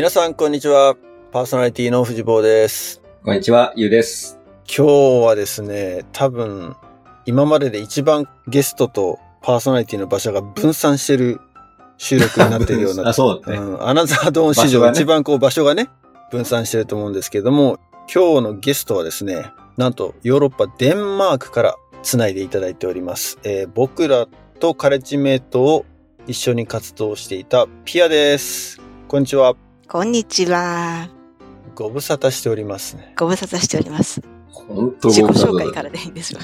皆さん、こんにちは。パーソナリティの藤坊です。こんにちは、ゆうです。今日はですね、多分、今までで一番ゲストとパーソナリティの場所が分散してる収録になっているような。あ、そうだね。うん、アナザードーン史上一番こう場所がね、分散してると思うんですけれども、今日のゲストはですね、なんとヨーロッパデンマークから繋いでいただいております。えー僕らとカレッジメイトを一緒に活動していたピアです。こんにちは。こんにちは。ご無沙汰しておりますね。ご無沙汰しております。本当自己紹介からでいいんですよ。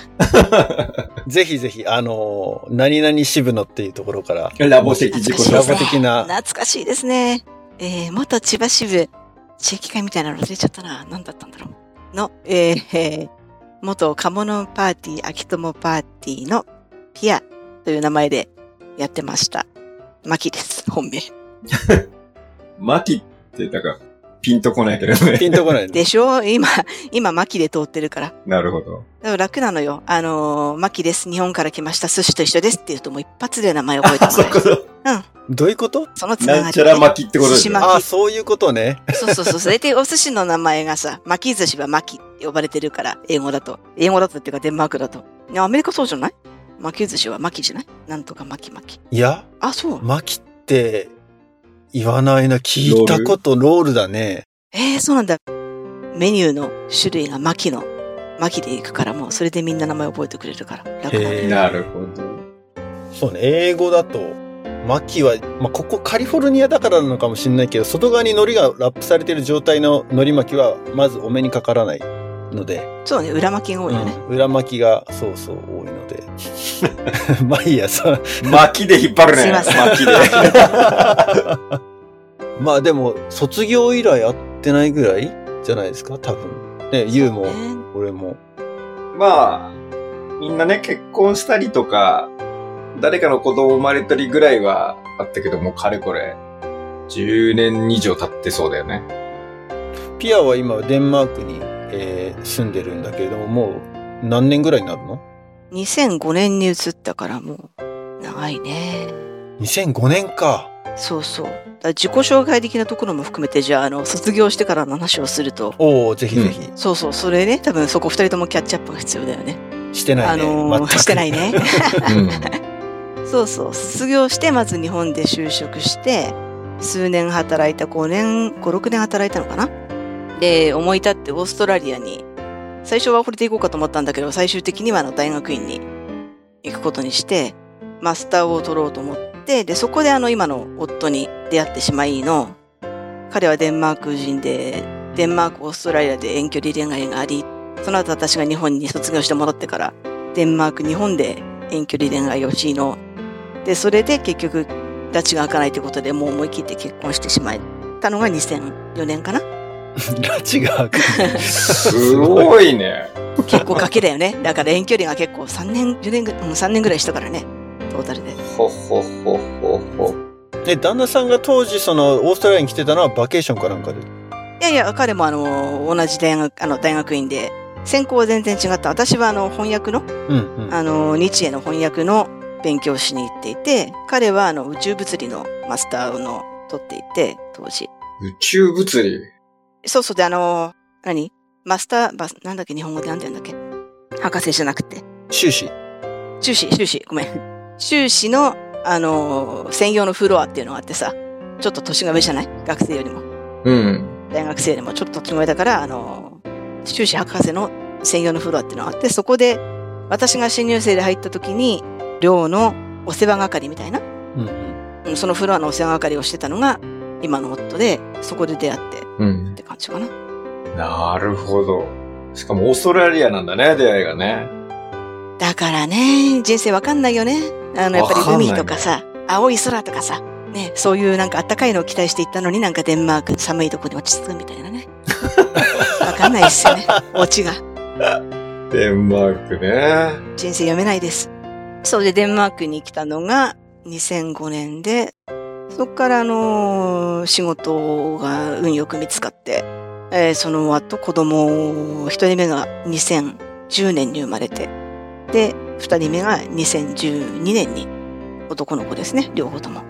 ぜひぜひ、あのー何々支部のっていうところから、ラボ的自己ラボ紹介。的な、懐かしいですね。えー、元千葉支部、地域会みたいなの忘れちゃったな。何だったんだろう。の、えー、えー元カモノパーティー、秋友パーティーのピアという名前でやってました。マキです、本名。マキって、なんか、ピンとこないけどね。ピンとこないね。でしょ？今、今マキで通ってるから。なるほど。だから楽なのよ。あのーマキです。日本から来ました。寿司と一緒ですって言うともう一発で名前覚えてあ、もらえる。そういうこと。どういうこと？そのつながり、ね。なんちゃら巻きってことですね。寿司巻ああ、そういうことね。そうそうそう。それでお寿司の名前がさ、巻き寿司は巻きって呼ばれてるから、英語だと。英語だとっていうかデンマークだと。アメリカそうじゃない？巻き寿司は巻きじゃない？なんとか巻き巻き。いや、あ、そう。巻きって言わないな。聞いたことロールだね。えー、そうなんだ。メニューの種類が巻きの、巻きでいくからもう、それでみんな名前覚えてくれるから。楽なのへーなるほど。そうね。英語だと、巻きは、まあ、ここカリフォルニアだからなのかもしれないけど、外側に海苔がラップされてる状態の海苔巻きは、まずお目にかからないので、そうね、裏巻きが多いよね。うん裏巻きがそうそう多いので。まあいいや、さ、巻きで引っ張るね。すいません巻きで。まあでも、卒業以来会ってないぐらいじゃないですか、多分。ね、ゆうも、ね俺も。まあ、みんなね、結婚したりとか、誰かの子供生まれたりぐらいはあったけども、かれこれ、10年以上経ってそうだよね。ピアは今デンマークに、えー住んでるんだけれども、もう何年ぐらいになるの？2005年に移ったからもう、長いね。?2005 年か。そうそう。自己紹介的なところも含めて、じゃあ、あの、卒業してからの 話をすると、おおぜひぜひ。そうそう、それね、多分そこ二人ともキャッチアップが必要だよね。してないね。あのーしてないね。うん。そうそう、卒業して、まず日本で就職して、数年働いた、5年、5、6年働いたのかな？で、思い立ってオーストラリアに、最初はこれで行こうかと思ったんだけど、最終的にはあの大学院に行くことにして、マスターを取ろうと思って、で、そこであの今の夫に出会ってしまいの、彼はデンマーク人で、デンマーク、オーストラリアで遠距離恋愛があり、その後私が日本に卒業して戻ってから、デンマーク、日本で遠距離恋愛をしいの、で、それで結局、拉致が開かないということで、もう思い切って結婚してしまったのが2004年かな拉致が開く。すごいね。結構賭けだよね。だから遠距離が結構3年、4年ぐらい、うん3年ぐらいしたからね。トータルで。ほほほほほ。で、旦那さんが当時そのオーストラリアに来てたのはバケーションかなんかで？いやいや、彼もあの、同じ大学、あの、大学院で、専攻は全然違った。私はあの、翻訳の、うんうん。あの、日英の翻訳の勉強をしに行っていて、彼はあの、宇宙物理のマスターの取っていて、当時。宇宙物理？そうそう。で、あの、何？マスター、バス、なんだっけ、日本語でなんて言うんだっけ？博士じゃなくて。終始。修士、修士、ごめん。修士の、あの、専用のフロアっていうのがあってさ、ちょっと年が上じゃない？学生よりも。うん。大学生よりも。ちょっと年が上だから、あの、修士博士の専用のフロアっていうのがあって、そこで、私が新入生で入った時に、寮のお世話係みたいな、うんそのフロアのお世話係をしてたのが、今の夫で、そこで出会って。っうん。て感じかな。なるほど。しかもオーストラリアなんだね、出会いがね。だからね、人生わかんないよね。あの、やっぱり海とかさ、青い空とかさ、ね、そういうなんかあったかいのを期待していったのになんかデンマーク寒いとこに落ち着くみたいなね。わかんないっすよね。オチが。デンマークね。人生読めないです。そうで、デンマークに来たのが2005年で、そこからあのー仕事が運よく見つかって、えーその後子供、一人目が2010年に生まれて、で、二人目が2012年に男の子ですね、両方とも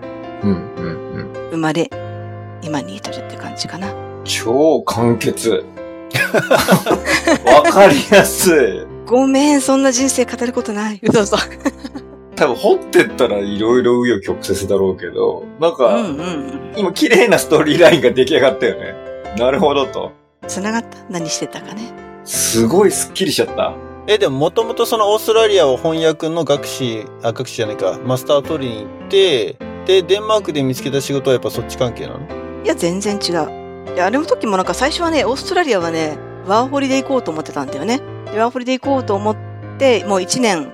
うん、うん、生まれ、今に至るって感じかな。超簡潔。わかりやすい。ごめん、そんな人生語ることない。嘘嘘。多分掘ってったらいろいろ紆余曲折だろうけど、なんか、うんうんうん。今綺麗なストーリーラインが出来上がったよね。なるほどと。繋がった？何してたかね。すごいスッキリしちゃった。え、でももともとそのオーストラリアを翻訳の学士、あ、学士じゃないか、マスターを取りに行って、で、デンマークで見つけた仕事はやっぱそっち関係なの？いや、全然違う。いや、あれの時もなんか最初はね、オーストラリアはね、ワーホリで行こうと思ってたんだよね。で、ワーホリで行こうと思って、もう1年、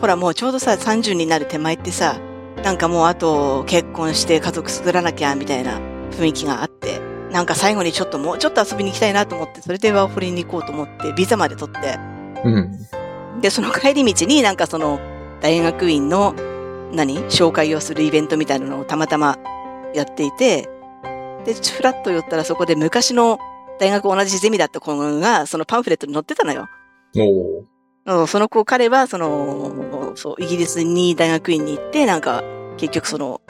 ほらもうちょうどさ、30になる手前ってさ、なんかもうあと結婚して家族作らなきゃみたいな雰囲気があって、なんか最後にちょっともうちょっと遊びに行きたいなと思って、それでワーホリに行こうと思って、ビザまで取って、うん。で、その帰り道になんかその大学院の何？紹介をするイベントみたいなのをたまたまやっていて、で、フラッと寄ったらそこで昔の大学同じゼミだった子がそのパンフレットに載ってたのよ。おその子、彼はその、そう、イギリスに大学院に行って、なんか結局その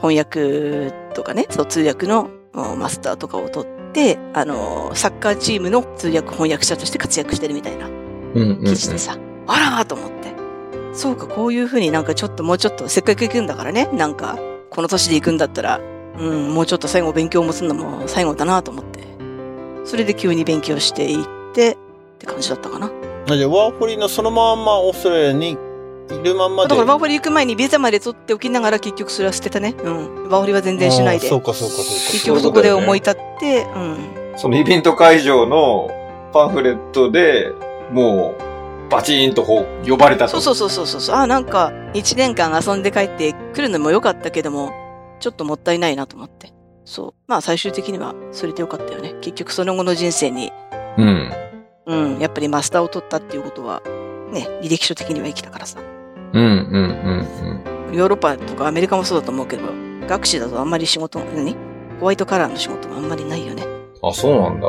翻訳とかね、そう通訳のうんマスターとかを取って、あの、サッカーチームの通訳翻訳者として活躍してるみたいな。うんうんうん記事でさ、あらーと思って。そうか、こういうふうになんかちょっともうちょっと、せっかく行くんだからね、なんか、この年で行くんだったら、うん、もうちょっと最後勉強もするのも最後だなと思って。それで急に勉強していって、って感じだったかな。あじゃあワーホリのそのまんまオーストラリアにいるまんまで。だからワーホリ行く前にビザまで取っておきながら結局それは捨てたね。うん。ワーホリは全然しないでそ。うかそうかそう結か。局そこで思い立って、うん。そのイベント会場のパンフレットで、もう、バチーンとこう呼ばれたと。そうそうそうそうそう。あ、なんか、一年間遊んで帰ってくるのも良かったけども、ちょっともったいないなと思って。そう。まあ最終的にはそれで良かったよね。結局その後の人生に、うん。うん、やっぱりマスターを取ったっていうことは、ね、履歴書的には生きたからさ。うんうんうんヨーロッパとかアメリカもそうだと思うけど、学士だとあんまり仕事、何？ホワイトカラーの仕事もあんまりないよね。うん。あ、そうなんだ。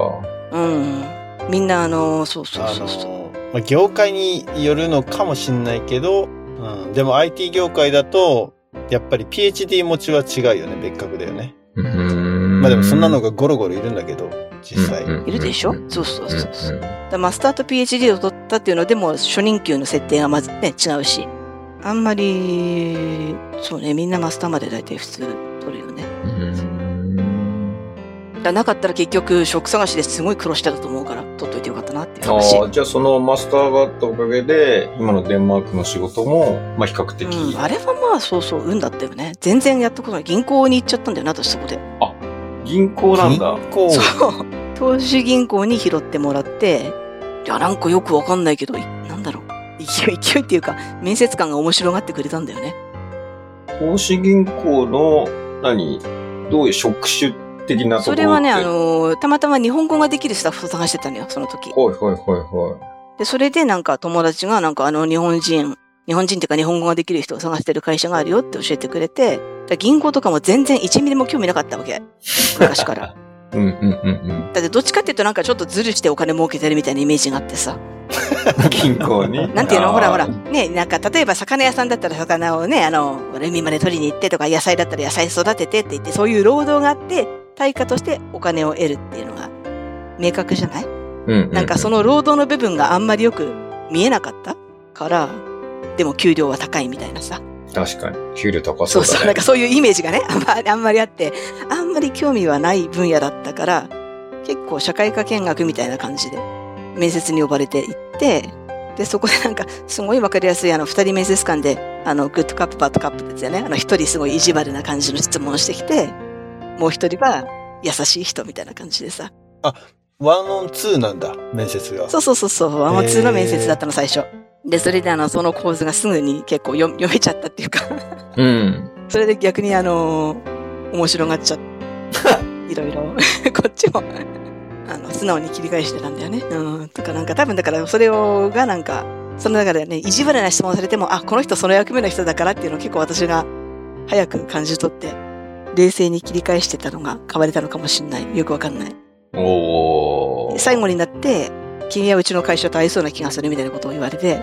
うん。みんなあの、そうそうあそうそう。の、まあ、業界によるのかもしんないけど、うん、でも IT 業界だと、やっぱり PhD 持ちは違うよね、別格だよね。うんまあでもそんなのがゴロゴロいるんだけど、実際。いるでしょ？うんそうそうそうそう。うんだマスターと PhD を取ったっていうのでも初任給の設定がまずね、違うし。あんまり、そうね、みんなマスターまで大体普通取るよね。うんだなかったら結局職探しですごい苦労してたと思うから、取っといてよかったなっていう話。ああ、じゃあそのマスターがあったおかげで、今のデンマークの仕事も、まあ比較的。うん、あれはまあそうそう、運だったよね。全然やったことない。銀行に行っちゃったんだよな、私そこで。銀行なんだ。銀行そう。投資銀行に拾ってもらって、いや、なんかよくわかんないけど、いなんだろう。勢い、勢いっていうか、面接官が面白がってくれたんだよね。投資銀行の、何？どういう職種的なところって？それはね、あ、のーたまたま日本語ができるスタッフを探してたのよ、その時。はいはいはいはで、それでなんか友達がなんかあの日本人、日本人っていうか日本語ができる人を探してる会社があるよって教えてくれて、で銀行とかも全然1ミリも興味なかったわけ。昔から。い。うんうんうんだってどっちかっていうとなんかちょっとズルしてお金儲けてるみたいなイメージがあってさ。うん。銀行に？なんていうの？ほらほら。ね、なんか例えば魚屋さんだったら魚をね、あの、海まで取りに行ってとか野菜だったら野菜育ててって言って、そういう労働があって、対価としてお金を得るっていうのが明確じゃない？うんうん。なんかその労働の部分があんまりよく見えなかったから、でも給料は高いみたいなさ。確かに。給料高そうね。そそう、なんかそういうイメージがね、あんまりあんまりあって、あんまり興味はない分野だったから、結構社会科見学みたいな感じで、面接に呼ばれて行って、で、そこで なんか、すごいわかりやすい、あの、二人面接官で、あの、 good cop、bad cop ですよね。あの、一人すごい意地悪な感じの質問をしてきて、もう一人は優しい人みたいな感じでさ。 one on two なんだ、面接が。そうそうそうそう、 one on two の面接だったの、最初。で、それであの、その構図がすぐに結構読 読めちゃったっていうか、うん。それで逆にあの面白がっちゃって、いろいろ、こっちも、あの、素直に切り返してたんだよね。うん。とかなんか多分だからそれを、がなんか、その中でね、意地悪な質問されても、あ、この人その役目の人だからっていうのを結構私が早く感じ取って、冷静に切り返してたのが変われたのかもしれない。よくわかんない。おー。最後になって、君はうちの会社と合いそうな気がするみたいなことを言われて、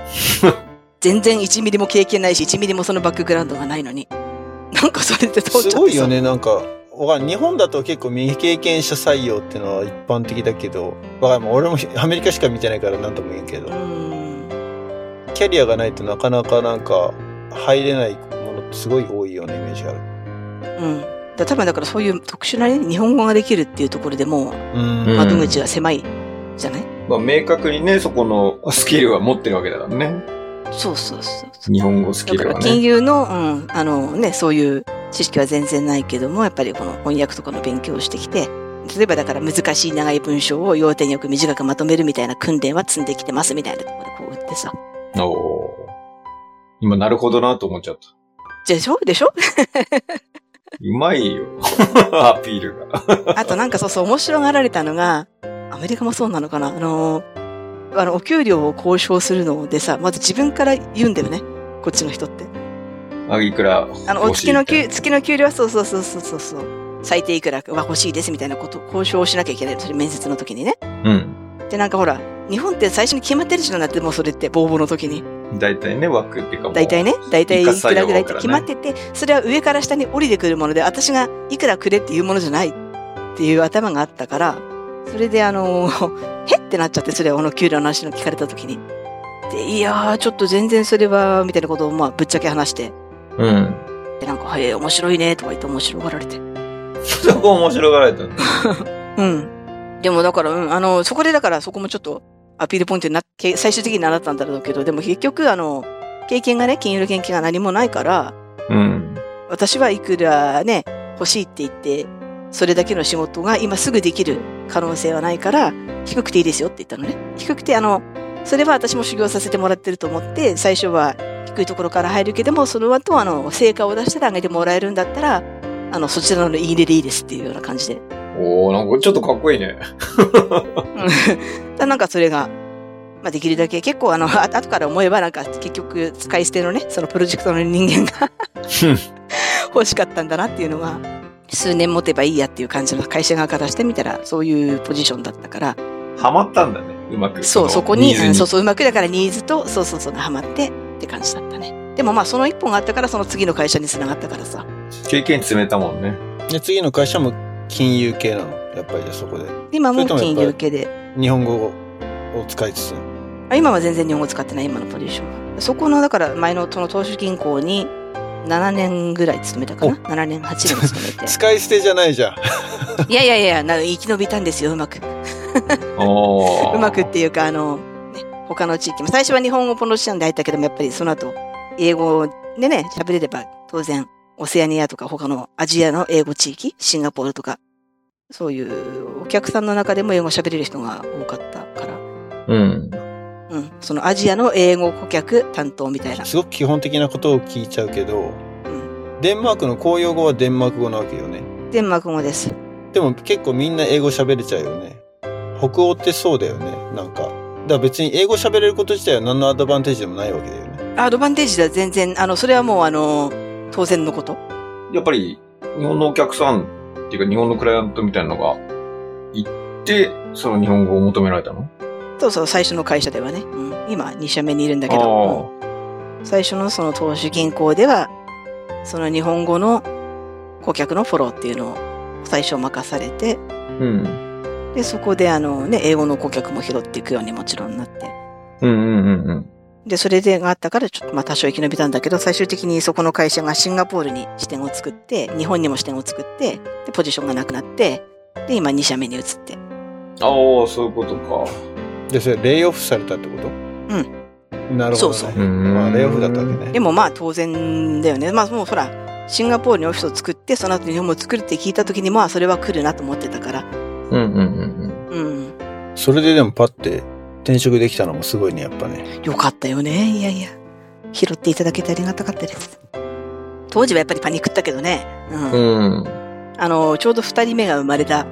全然1ミリも経験ないし、1ミリもそのバックグラウンドがないのに。なんかそれっちゃってさすごいよ。ね、なんか、わかんない日本だと結構未経験者採用っていうのは一般的だけど、わかん俺もアメリカしか見てないから何とも言えんけど、うん。キャリアがないとなかなかなんか入れないものってすごい多いようなイメージがある。うん。だ多分だからそういう特殊なね、日本語ができるっていうところでも窓口が狭いじゃない、まあ、明確にね、そこのスキルは持ってるわけだからね。そうそうそうそう。日本語スキルはね。金融の、うん、あのね、そういう知識は全然ないけども、やっぱりこの翻訳とかの勉強をしてきて、例えばだから難しい長い文章を要点よく短くまとめるみたいな訓練は積んできてますみたいなところでこう打ってさ。おー今、なるほどなと思っちゃった。でしょ？でしょ？うまいよ。アピールが。あとなんかそうそう面白がられたのが、アメリカもそうなのかな？あの、あの、お給料を交渉するのでさ、まず自分から言うんだよね。こっちの人って。あ、いくらあの、お欲しい月の給、月の給料はそうそうそうそうそうそう。最低いくらは欲しいですみたいなこと、交渉をしなきゃいけないの。それ面接の時にね。うん。で、なんかほら、日本って最初に決まってるじゃんだって、もうそれって、応募の時に。大体ね、枠っていうか大体ね、大体いくらぐらいって決まってて、それは上から下に降りてくるもので、私がいくらくれっていうものじゃないっていう頭があったから、それであの、へってなっちゃって、それはこの給料の話の聞かれた時に。で、いやー、ちょっと全然それは、みたいなことを、まあ、ぶっちゃけ話して、うん。で、なんか、へえ、面白いね、とか言って面白がられて。そこ面白がられた。うん。でもだから、うん、あの、そこでだからそこもちょっとアピールポイントになって、最終的に習ったんだろうけど、でも結局、あの、経験がね、金融の経験が何もないから、うん。私はいくらね、欲しいって言って、それだけの仕事が今すぐできる可能性はないから、低くていいですよって言ったのね。低くて、あの、それは私も修行させてもらってると思って、最初は低いところから入るけども、その後、あの、成果を出したら上げてもらえるんだったら、あの、そちらのいいねでいいですっていうような感じで。おー、なんかちょっとかっこいいね。うん だなんかそれが、まあ、できるだけ結構あの、あ後から思えばなんか結局使い捨てのね、そのプロジェクトの人間が 欲しかったんだなっていうのが、数年持てばいいやっていう感じの会社側からしてみたら、そういうポジションだったから、ハマったんだね、うまく。そう、のそこに、うんそうそう、うまくだからニーズと、そうそうそう、ハマってって感じだったね。でもまあ、その一本があったから、その次の会社に繋がったからさ。経験詰めたもんね。で、次の会社も金融系なの？やっぱりじゃあそこで。今も金融系で、日本語を使いつつ？あ今は全然日本語使ってない、今のポジションは。そこの、だから前のその投資銀行に7年ぐらい勤めたかな ?7 年、8年勤めて。使い捨てじゃないじゃん。いやいやいや、な生き延びたんですよ、うまく。うまくっていうか、あの、ね、他の地域も。最初は日本語ポロシアンで入ったけども、やっぱりその後、英語でね、喋れれば、当然、オセアニアとか他のアジアの英語地域、シンガポールとか、そういうお客さんの中でも英語喋れる人が多かったから、うん。うん、そのアジアの英語顧客担当みたいな。すごく基本的なことを聞いちゃうけど、うん、デンマークの公用語はデンマーク語なわけよね。デンマーク語です。でも結構みんな英語喋れちゃうよね。北欧ってそうだよね。なんか。だから別に英語喋れること自体は何のアドバンテージでもないわけだよね。アドバンテージでは全然、あの、それはもうあの、当然のこと。やっぱり、日本のお客さんっていうか日本のクライアントみたいなのが行って、その日本語を求められたの？そうそう、最初の会社ではね。うん、今、2社目にいるんだけど、うん最初のその投資銀行では、その日本語の顧客のフォローっていうのを最初任されて、うん。で、そこであのね、英語の顧客も拾っていくようにもちろんなって。うんうんうんうん。で、それでがあったから、ちょっとまあ多少生き延びたんだけど、最終的にそこの会社がシンガポールに支店を作って、日本にも支店を作って、で、ポジションがなくなって、で、今2社目に移って。ああ、そういうことか。で、それレイオフされたってこと？うん。なるほど、ね。そうそううんまあ、レイオフだったわけね。でもまあ当然だよね。まあもうほら、シンガポールにオフィスを作って、その後日本も作るって聞いた時に、まあそれは来るなと思ってたから。うんうんうんうん。それででもパッて転職できたのもすごいね、やっぱね。よかったよね。いやいや。拾っていただけてありがたかったです。当時はやっぱりパニックったけどね。うん。うん。うん。あの、ちょうど二人目が生まれた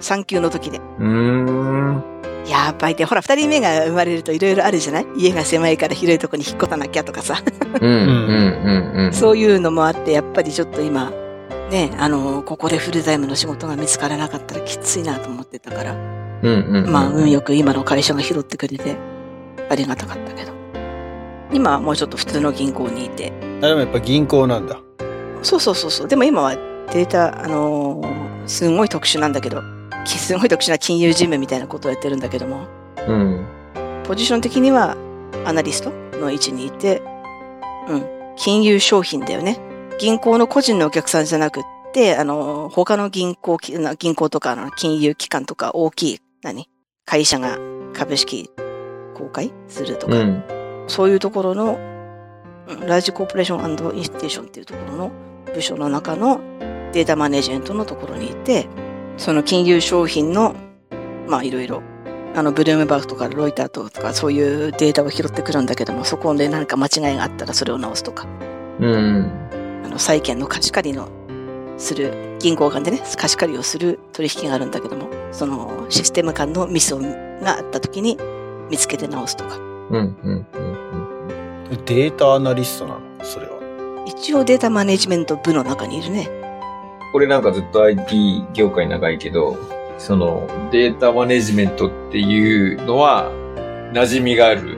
産休の時で。うーん。やばいって、ほら、二人目が生まれるといろいろあるじゃない？家が狭いから広いとこに引っ越さなきゃとかさ。うんうんうんうん。そういうのもあって、やっぱりちょっと今、ね、あの、ここでフルタイムの仕事が見つからなかったらきついなと思ってたから。うんうんうん。まあ、運よく今の会社が拾ってくれて、ありがたかったけど。今はもうちょっと普通の銀行にいて。あ、でもやっぱ銀行なんだ。そうそうそうそう。でも今はデータ、あのーすごい特殊なんだけど、きすごい特殊な金融事務みたいなことをやってるんだけども、うん。ポジション的にはアナリストの位置にいて、うん、金融商品だよね。銀行の個人のお客さんじゃなくって、あの、他の銀行銀行とか、金融機関とか大きい、何？会社が株式公開するとか、うん。そういうところの、うんラージコーポレーションインステーションっていうところの部署の中のデータマネジメントのところにいて、その金融商品の、まあいろいろ、あの、ブルームバーグとかロイターとかそういうデータを拾ってくるんだけども、そこで何か間違いがあったらそれを直すとか、うん。あの、債券の貸し借りのする、銀行間でね、貸し借りをする取引があるんだけども、そのシステム間のミスをがあった時に見つけて直すとか。うん。うん。うん。データアナリストなの？それは。一応データマネジメント部の中にいるね。俺なんかずっと IT 業界長いけど、そのデータマネジメントっていうのは馴染みがある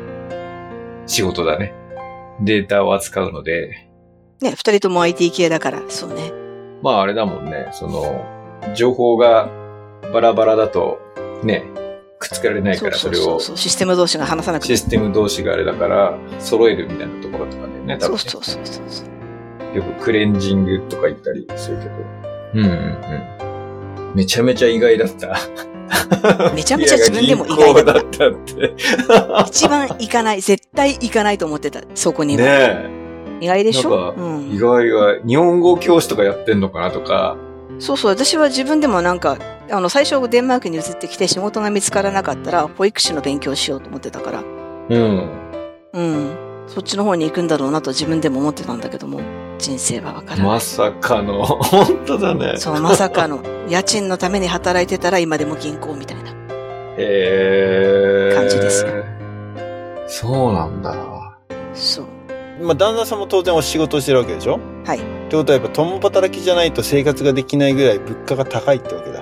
仕事だね。データを扱うので、ね、二人とも IT 系だから、そうね。まああれだもんね、その情報がバラバラだとね、くっつけられないからそれをそうシステム同士が話さなくてシステム同士があれだから揃えるみたいなところとかだよね、多分ね。そうそうそうそう。よくクレンジングとか言ったりするけど。うんうんうん。めちゃめちゃ意外だった。めちゃめちゃ自分でも意外だった。だって。一番行かない、絶対行かないと思ってた、そこには。ね意外でしょ？うんえ。意外は、日本語教師とかやってんのかなとか。そうそう、私は自分でもなんか、あの、最初デンマークに移ってきて仕事が見つからなかったら、保育士の勉強しようと思ってたから、うん。うん。そっちの方に行くんだろうなと自分でも思ってたんだけども、人生はわからない。まさかの、本当だね。そう、まさかの、家賃のために働いてたら今でも銀行みたいな。へー感じですよそうなんだ。そう。まあ、旦那さんも当然お仕事してるわけでしょ？はい。ってことはやっぱ共働きじゃないと生活ができないぐらい物価が高いってわけだ。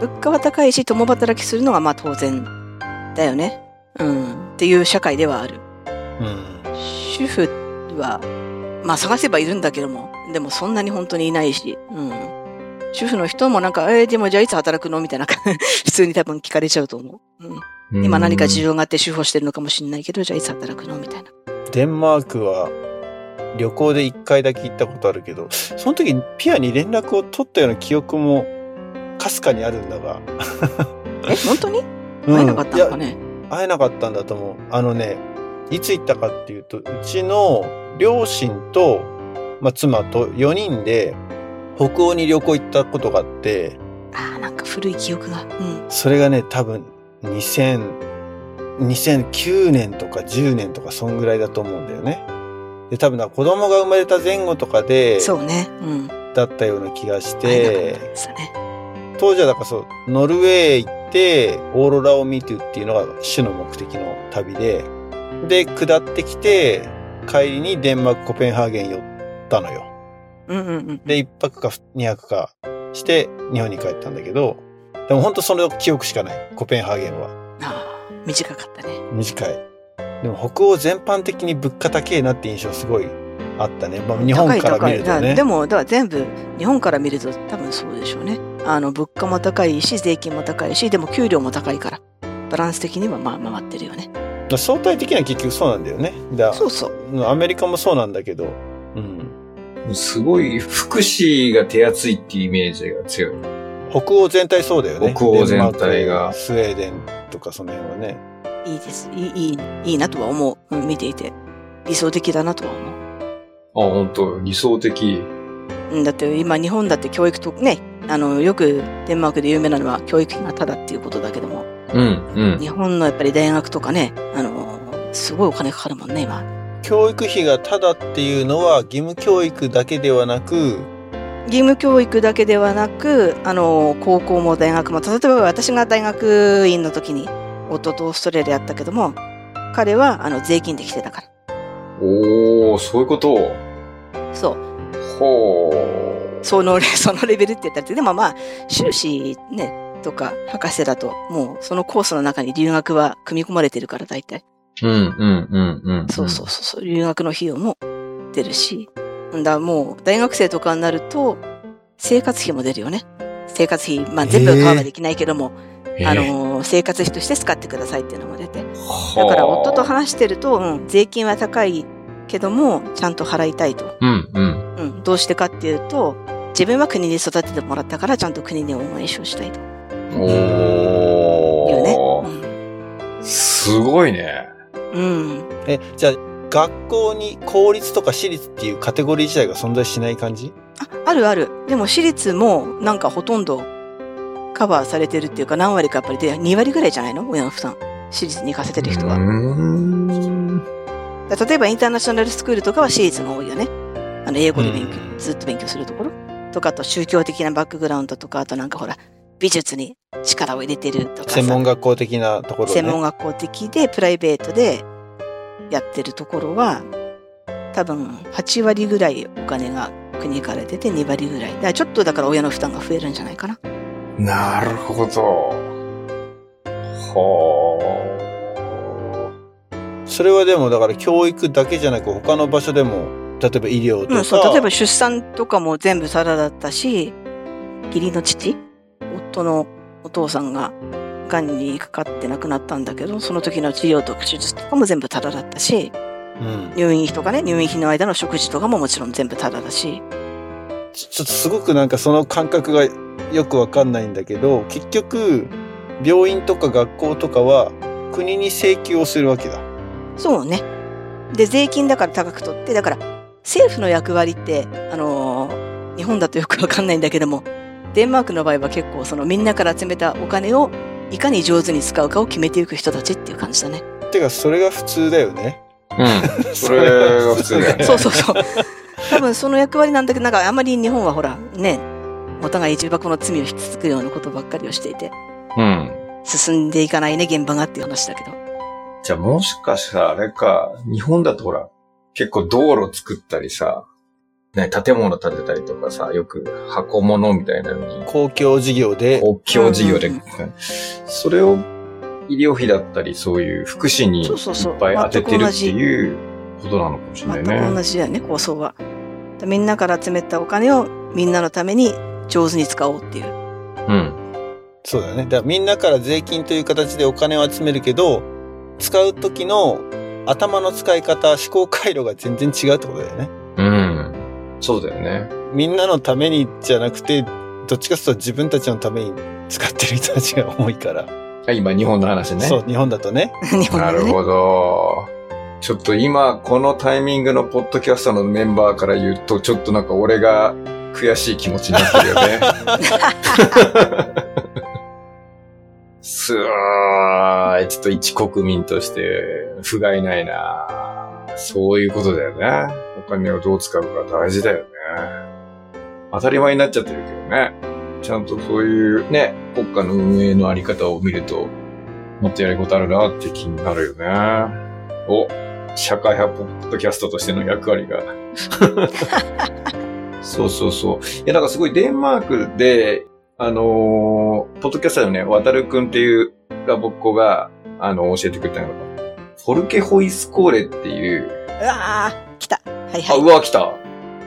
物価は高いし、共働きするのがまあ当然だよね。うん。っていう社会ではある。うん。主婦は、まあ探せばいるんだけども、でもそんなに本当にいないし、うん。主婦の人もなんか、えーでもじゃあいつ働くの？みたいな、普通に多分聞かれちゃうと思う。うん、今何か需要があって主婦をしてるのかもしれないけど、じゃあいつ働くの？みたいな。デンマークは旅行で一回だけ行ったことあるけど、その時ピアに連絡を取ったような記憶もかすかにあるんだが。え、本当に？うん会えなかったのかいやね、会えなかったんだと思う。あのね、いつ行ったかっていうと、うちの両親と、まあ、妻と4人で北欧に旅行行ったことがあって、ああ、なんか古い記憶が。うん。それがね、多分2000、2009年とか10年とかそんぐらいだと思うんだよね。で、多分な子供が生まれた前後とかで、そうね。うん。だったような気がしてった、ですよね。当時はだからそう、ノルウェー行って、オーロラを見てっていうのが主の目的の旅で、で、下ってきて、帰りにデンマーク、コペンハーゲン寄ったのよ。うんうんうん。で、一泊か二泊かして日本に帰ったんだけど、でも本当その記憶しかない。コペンハーゲンは。ああ、短かったね。短い。でも北欧全般的に物価高えなって印象すごいあったね。まあ日本から見るとね。高い高いだでも、だから全部、日本から見ると多分そうでしょうね。あの、物価も高いし、税金も高いし、でも給料も高いから、バランス的にはまあ回ってるよね。相対的には結局そうなんだよね。だそうそう。アメリカもそうなんだけど、うん。すごい、福祉が手厚いっていうイメージが強い。北欧全体そうだよね。北欧全体がスウェーデンとかその辺はね。いいです。いい、いい、いいなとは思う。うん、見ていて。理想的だなとは思う。あ、本当理想的。うん、だって今日本だって教育とね、あの、よくデンマークで有名なのは教育費がタダっていうことだけども、うん、うん。日本のやっぱり大学とかね、あの、すごいお金かかるもんね、今。教育費がただっていうのは義務教育だけではなく、義務教育だけではなく、あの、高校も大学も、例えば私が大学院の時に、夫とオーストラリアやったけども、彼は、あの、税金で来てたから。おー、そういうこと。そう。ほー。そのレ、そのレベルって言ったら、でもまあ、修士ね、とか、博士だと、もう、そのコースの中に留学は組み込まれてるから、大体。うん、うん、うん、うん。そうそうそうそう、留学の費用も出るし。んだ、もう、大学生とかになると、生活費も出るよね。生活費、まあ全部はカバーできないけども、あのー、生活費として使ってくださいっていうのも出て。だから夫と話してると、うん、税金は高いけども、ちゃんと払いたいと。うん、うん。うん、どうしてかっていうと、自分は国に育ててもらったから、ちゃんと国に恩返しをしたいと。おー。いうね。うん、すごいね。うん。え、じゃあ、学校に公立とか私立っていうカテゴリー自体が存在しない感じ？ああるある。でも私立もなんかほとんどカバーされてるっていうか何割かやっぱりで2割ぐらいじゃないの？親の負担。私立に行かせてる人は。例えばインターナショナルスクールとかは私立が多いよね。あの英語で勉強、ずっと勉強するところ。とか、あと宗教的なバックグラウンドとか、あとなんかほら、美術に力を入れてるとか。専門学校的なところ、ね、専門学校的で、プライベートでやってるところは、多分8割ぐらいお金が国から出て2割ぐらい。だからちょっとだから親の負担が増えるんじゃないかな。なるほど。はあ。それはでもだから教育だけじゃなく他の場所でも、例えば医療とか。うん、そう、例えば出産とかも全部タダだったし、義理の父夫のお父さんが癌にかかって亡くなったんだけど、その時の治療と手術とかも全部タダだったし、うん、入院費とかね、入院費の間の食事とかももちろん全部タダだし。ちょっとすごくなんかその感覚がよくわかんないんだけど、結局、病院とか学校とかは国に請求をするわけだ。そうね。で、税金だから高く取って、だから政府の役割って、あのー、日本だとよくわかんないんだけども、デンマークの場合は結構そのみんなから集めたお金をいかに上手に使うかを決めていく人たちっていう感じだね。てか、それが普通だよね。うん。それが普通だよね。そうそうそう。多分その役割なんだけど、なんかあんまり日本はほら、ね、お互い重箱の罪を引き継ぐようなことばっかりをしていて。うん。進んでいかないね、現場がっていう話だけど。じゃあもしかしたらあれか、日本だとほら、結構道路作ったりさ、ね、建物建てたりとかさ、よく箱物みたいなのに。公共事業で。公共事業で。それを医療費だったり、そういう福祉にいっぱい当ててるっていうことなのかもしれないね。全く同じだよね、構想は。みんなから集めたお金をみんなのために上手に使おうっていう。うん。そうだよね。だからみんなから税金という形でお金を集めるけど、使う時の頭の使い方、思考回路が全然違うってことだよね。うん。そうだよね。みんなのためにじゃなくて、どっちかというと自分たちのために使ってる人たちが多いから。今、日本の話ね。そう、日本だとね。日本ね。なるほど。ちょっと今、このタイミングのポッドキャストのメンバーから言うと、ちょっとなんか俺が悔しい気持ちになってるよね。すーい、ちょっと一国民として、不甲斐ないなそういうことだよね。お金をどう使うか大事だよね。当たり前になっちゃってるけどね。ちゃんとそういうね、国家の運営のあり方を見ると、もっとやることあるなって気になるよね。お、社会派ポッドキャストとしての役割が。そうそうそう。いや、なんかすごいデンマークで、あのー、ポッドキャスターのね、渡るくんっていうが僕子が、あの、教えてくれたのが、フォルケホイスコーレっていう。うわー、来た。はいはい。あ、うわ、来た。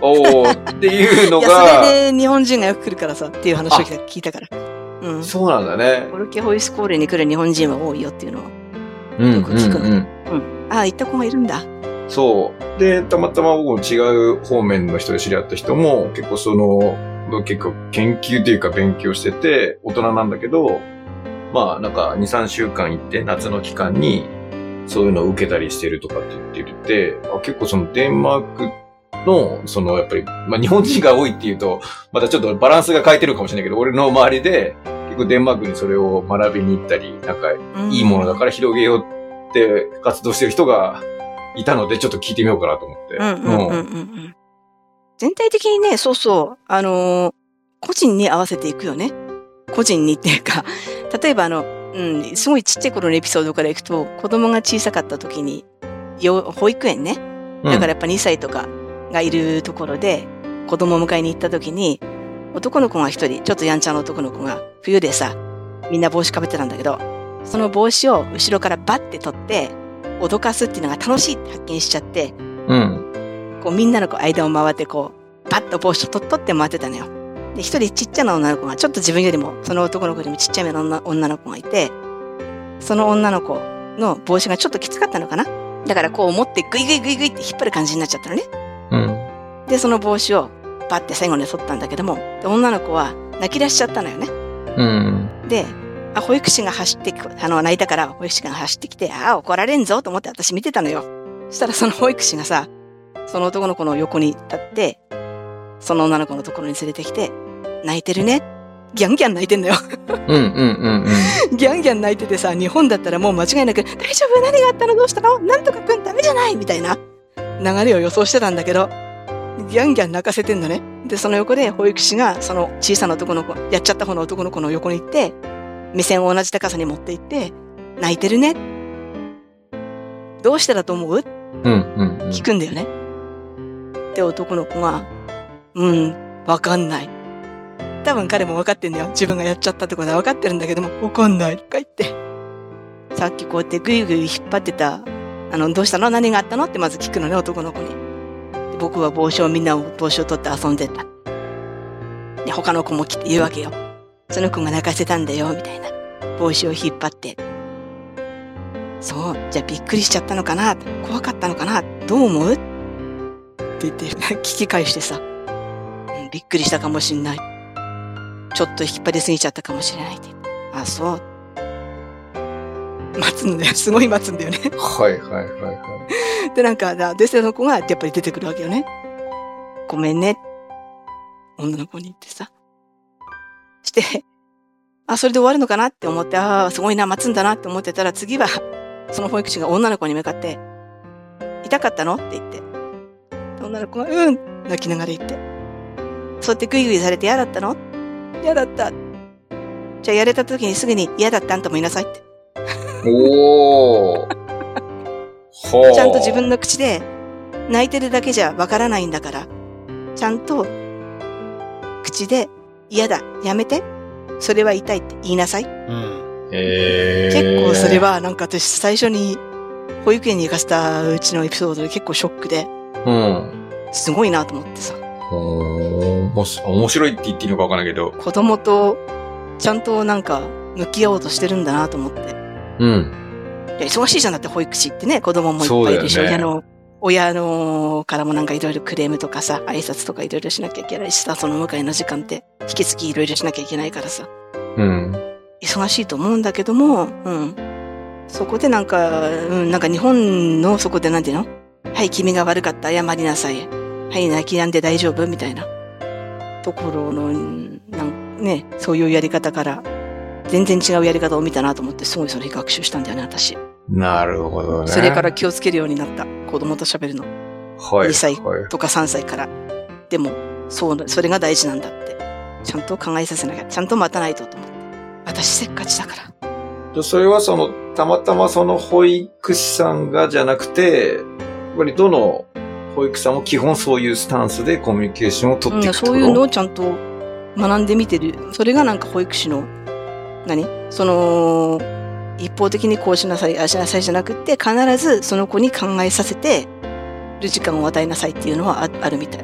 おー、っていうのが。それで日本人がよく来るからさ、っていう話を聞いたから。うん。そうなんだね。フォルケホイスコーレに来る日本人は多いよっていうのは。うん。よく聞くの？うん、うん、うん。あ、行った子もいるんだ。そう。で、たまたま僕も違う方面の人で知り合った人も、結構その、結構研究というか勉強してて、大人なんだけど、まあなんか2、3週間行って夏の期間にそういうのを受けたりしてるとかって言ってて、あ結構そのデンマークの、そのやっぱり、まあ日本人が多いっていうと、またちょっとバランスが変えてるかもしれないけど、俺の周りで結構デンマークにそれを学びに行ったり、なんかいいものだから広げようって活動してる人がいたので、ちょっと聞いてみようかなと思って。全体的にね、そうそう、あのー、個人に合わせていくよね。個人にっていうか、例えばあの、うん、すごいちっちゃい頃のエピソードからいくと、子供が小さかった時に、保育園ね。だからやっぱ2歳とかがいるところで、子供を迎えに行った時に、男の子が一人、ちょっとやんちゃな男の子が、冬でさ、みんな帽子かぶってたんだけど、その帽子を後ろからバッて取って、脅かすっていうのが楽しいって発見しちゃって、うん。こうみんなの間を回ってこう、パッと帽子を取っとって回ってたのよ。で、一人ちっちゃな女の子が、ちょっと自分よりも、その男の子よりもちっちゃめの女女の子がいて、その女の子の帽子がちょっときつかったのかな？だからこう持ってグイグイグイグイって引っ張る感じになっちゃったのね。うん。で、その帽子をパッて最後に取ったんだけども、で女の子は泣き出しちゃったのよね。うん。で、あ、保育士が走ってき、あの、泣いたから保育士が走ってきて、あ、怒られんぞと思って私見てたのよ。そしたらその保育士がさ、その男の子の横に立って、その女の子のところに連れてきて、泣いてるね。ギャンギャン泣いてんだよ。うんうんうんうん。ギャンギャン泣いててさ、日本だったらもう間違いなく、大丈夫？何があったの？どうしたのなんとかくんダメじゃないみたいな流れを予想してたんだけど、ギャンギャン泣かせてんのね。で、その横で保育士が、その小さな男の子、やっちゃった方の男の子の横に行って、目線を同じ高さに持って行って、泣いてるね。どうしてだと思う？うんうんうん。聞くんだよね。で、男の子が、うん、わかんない。多分彼も分かってんだよ。自分がやっちゃったってことは分かってるんだけども、わかんない。とか言って。さっきこうやってぐいぐい引っ張ってた、あの、どうしたの？何があったの？ってまず聞くのね、男の子に。僕は帽子をみんなを帽子を取って遊んでた。で、他の子も来て言うわけよ。その子が泣かせたんだよ、みたいな。帽子を引っ張って。そう、じゃあびっくりしちゃったのかな？怖かったのかな？どう思う？って言って、聞き返してさ、うん、びっくりしたかもしんない。ちょっと引っ張りすぎちゃったかもしれないって言って。あ、そう。待つんだよ。すごい待つんだよね。はいはいはいはで、なんか、で、その子がやっぱり出てくるわけよね。ごめんね。女の子に言ってさ。して、あ、それで終わるのかなって思って、ああ、すごいな、待つんだなって思ってたら、次は、その保育士が女の子に向かって、痛かったのって言って。女の子が、うん泣きながら言って。そうやってグイグイされて嫌だったの嫌だった。じゃあやれた時にすぐに嫌だったんとも言いなさいって。い。おー。はあ。ちゃんと自分の口で泣いてるだけじゃわからないんだから、ちゃんと口で嫌だ、やめて、それは痛いって言いなさい。うん。へー結構それ、はなんか私最初に保育園に行かせたうちのエピソードで結構ショックで、うん。すごいなと思ってさ、おーもし面白いって言っていいのかわからないけど。子供とちゃんとなんか向き合おうとしてるんだなと思って。うん。いや忙しいじゃんだって保育士ってね、子供もいっぱいいるし、ね親の、親のからもなんかいろいろクレームとかさ、挨拶とかいろいろしなきゃいけないしさ、その迎えの時間って引き継ぎいろいろしなきゃいけないからさ、うん。忙しいと思うんだけども、うん。そこでなんか、うん、なんか日本のそこでなんていうのはい、君が悪かった、謝りなさい。はい、泣き止んで大丈夫？みたいなところの、うんなんね、そういうやり方から、全然違うやり方を見たなと思って、すごいそれ学習したんだよね、私。なるほどね。それから気をつけるようになった。子供と喋るの。はい、2歳はい。とか3歳から。でも、そう、それが大事なんだって。ちゃんと考えさせなきゃ、ちゃんと待たないとと思って。私せっかちだから。それはその、たまたまその保育士さんがじゃなくて、やっぱりどの保育士さんも基本そういうスタンスでコミュニケーションを取っていくってことうん、そういうのをちゃんと学んでみてる。それがなんか保育士の、何？その、一方的にこうしなさい、ああしなさいじゃなくって、必ずその子に考えさせてる時間を与えなさいっていうのはああるみたい。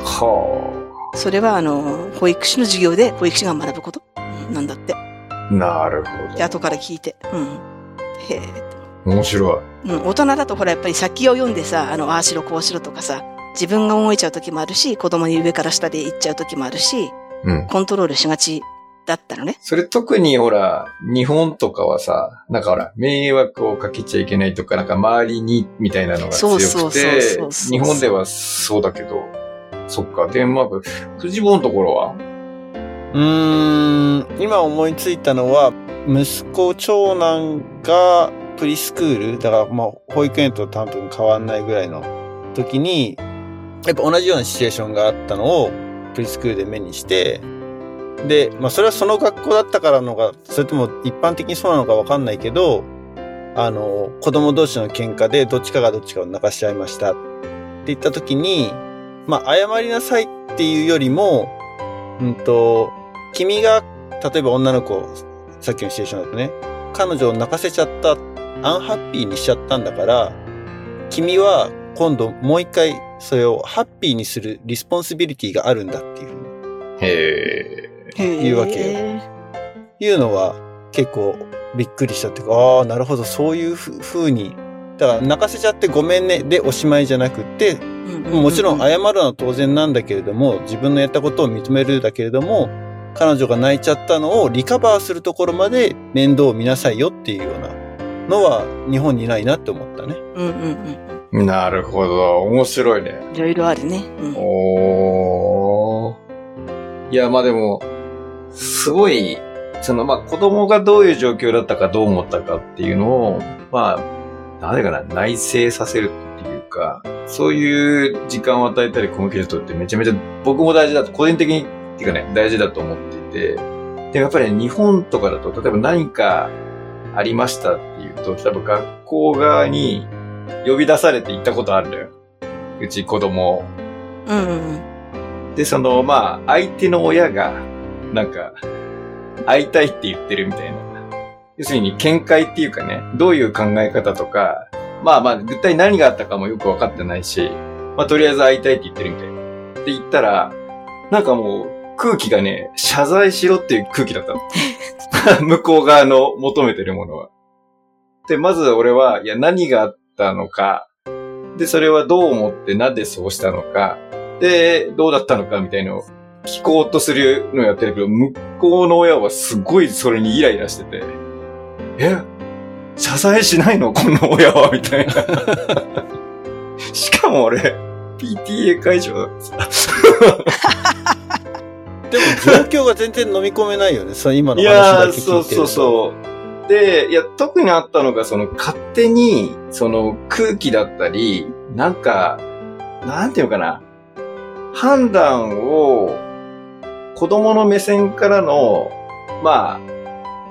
はそれはあの、保育士の授業で保育士が学ぶことうんなんだって。あ。なるほで、後から聞いて。うん。へえ。ど。面白い。うん、大人だとほらやっぱり先を読んでさ、あの、ああしろこうしろとかさ、自分が動いちゃう時もあるし、子供に上から下で行っちゃう時もあるし、うん。コントロールしがちだったのね。それ特にほら、日本とかはさ、なんかほら、迷惑をかけちゃいけないとか、なんか周りにみたいなのが強くてそうそうそう、そう日本ではそうだけど、そっか、デンマーク、藤本のところは？うーん、今思いついたのは、息子、長男がプリスクール、だからまあ保育園と多分変わんないぐらいの時に、やっぱ同じようなシチュエーションがあったのをプリスクールで目にして、で、まあそれはその学校だったからのか、それとも一般的にそうなのかわかんないけど、あの、子供同士の喧嘩でどっちかがどっちかを泣かしちゃいました。って言った時に、まあ謝りなさいっていうよりも、うんと、君が、例えば女の子、さっきのシチュエーションだとね、彼女を泣かせちゃった、unhappy にしちゃったんだから、君は今度もう一回それをハッピーにする responsibility があるんだっていうふうにへえ。いうわけよいうのは結構びっくりしたっていうか、ああ、なるほど、そういうふ風に。だから泣かせちゃってごめんねでおしまいじゃなくって、もちろん謝るのは当然なんだけれども、自分のやったことを認めるだけれども、彼女が泣いちゃったのをリカバーするところまで面倒を見なさいよっていうようなのは日本にないなって思ったね。うんうんうん。なるほど。面白いね。いろいろあるね。うんおー。いや、まあでも、すごい、その、まあ子供がどういう状況だったかどう思ったかっていうのを、まあ、なんでかな、内省させるっていうか、そういう時間を与えたりコミュニケーション取ってめちゃめちゃ僕も大事だと、個人的にっていうかね、大事だと思っていて、で、やっぱり、ね、日本とかだと、例えば何かありましたっていうと、例えば学校側に呼び出されて行ったことあるのよ。うち子供うんうんうん。で、その、まあ、相手の親が、なんか、会いたいって言ってるみたいな。要するに、見解っていうかね、どういう考え方とか、まあまあ、具体何があったかもよくわかってないし、まあ、とりあえず会いたいって言ってるみたいな。って言ったら、なんかもう、空気がね、謝罪しろっていう空気だったの。向こう側の求めてるものは。で、まず俺は、いや、何があったのか、で、それはどう思って、なんでそうしたのか、で、どうだったのかみたいのを聞こうとするのをやってるけど、向こうの親はすごいそれにイライラしてて、え？謝罪しないの？この親は？みたいな。しかも俺、PTA 会場だってさ。でも状況が全然飲み込めないよね。その今のい話やー、だけ聞いてると。そうそうそう。で、いや、特にあったのが、その、勝手に、その、空気だったり、なんか、なんていうのかな。判断を、子供の目線からの、まあ、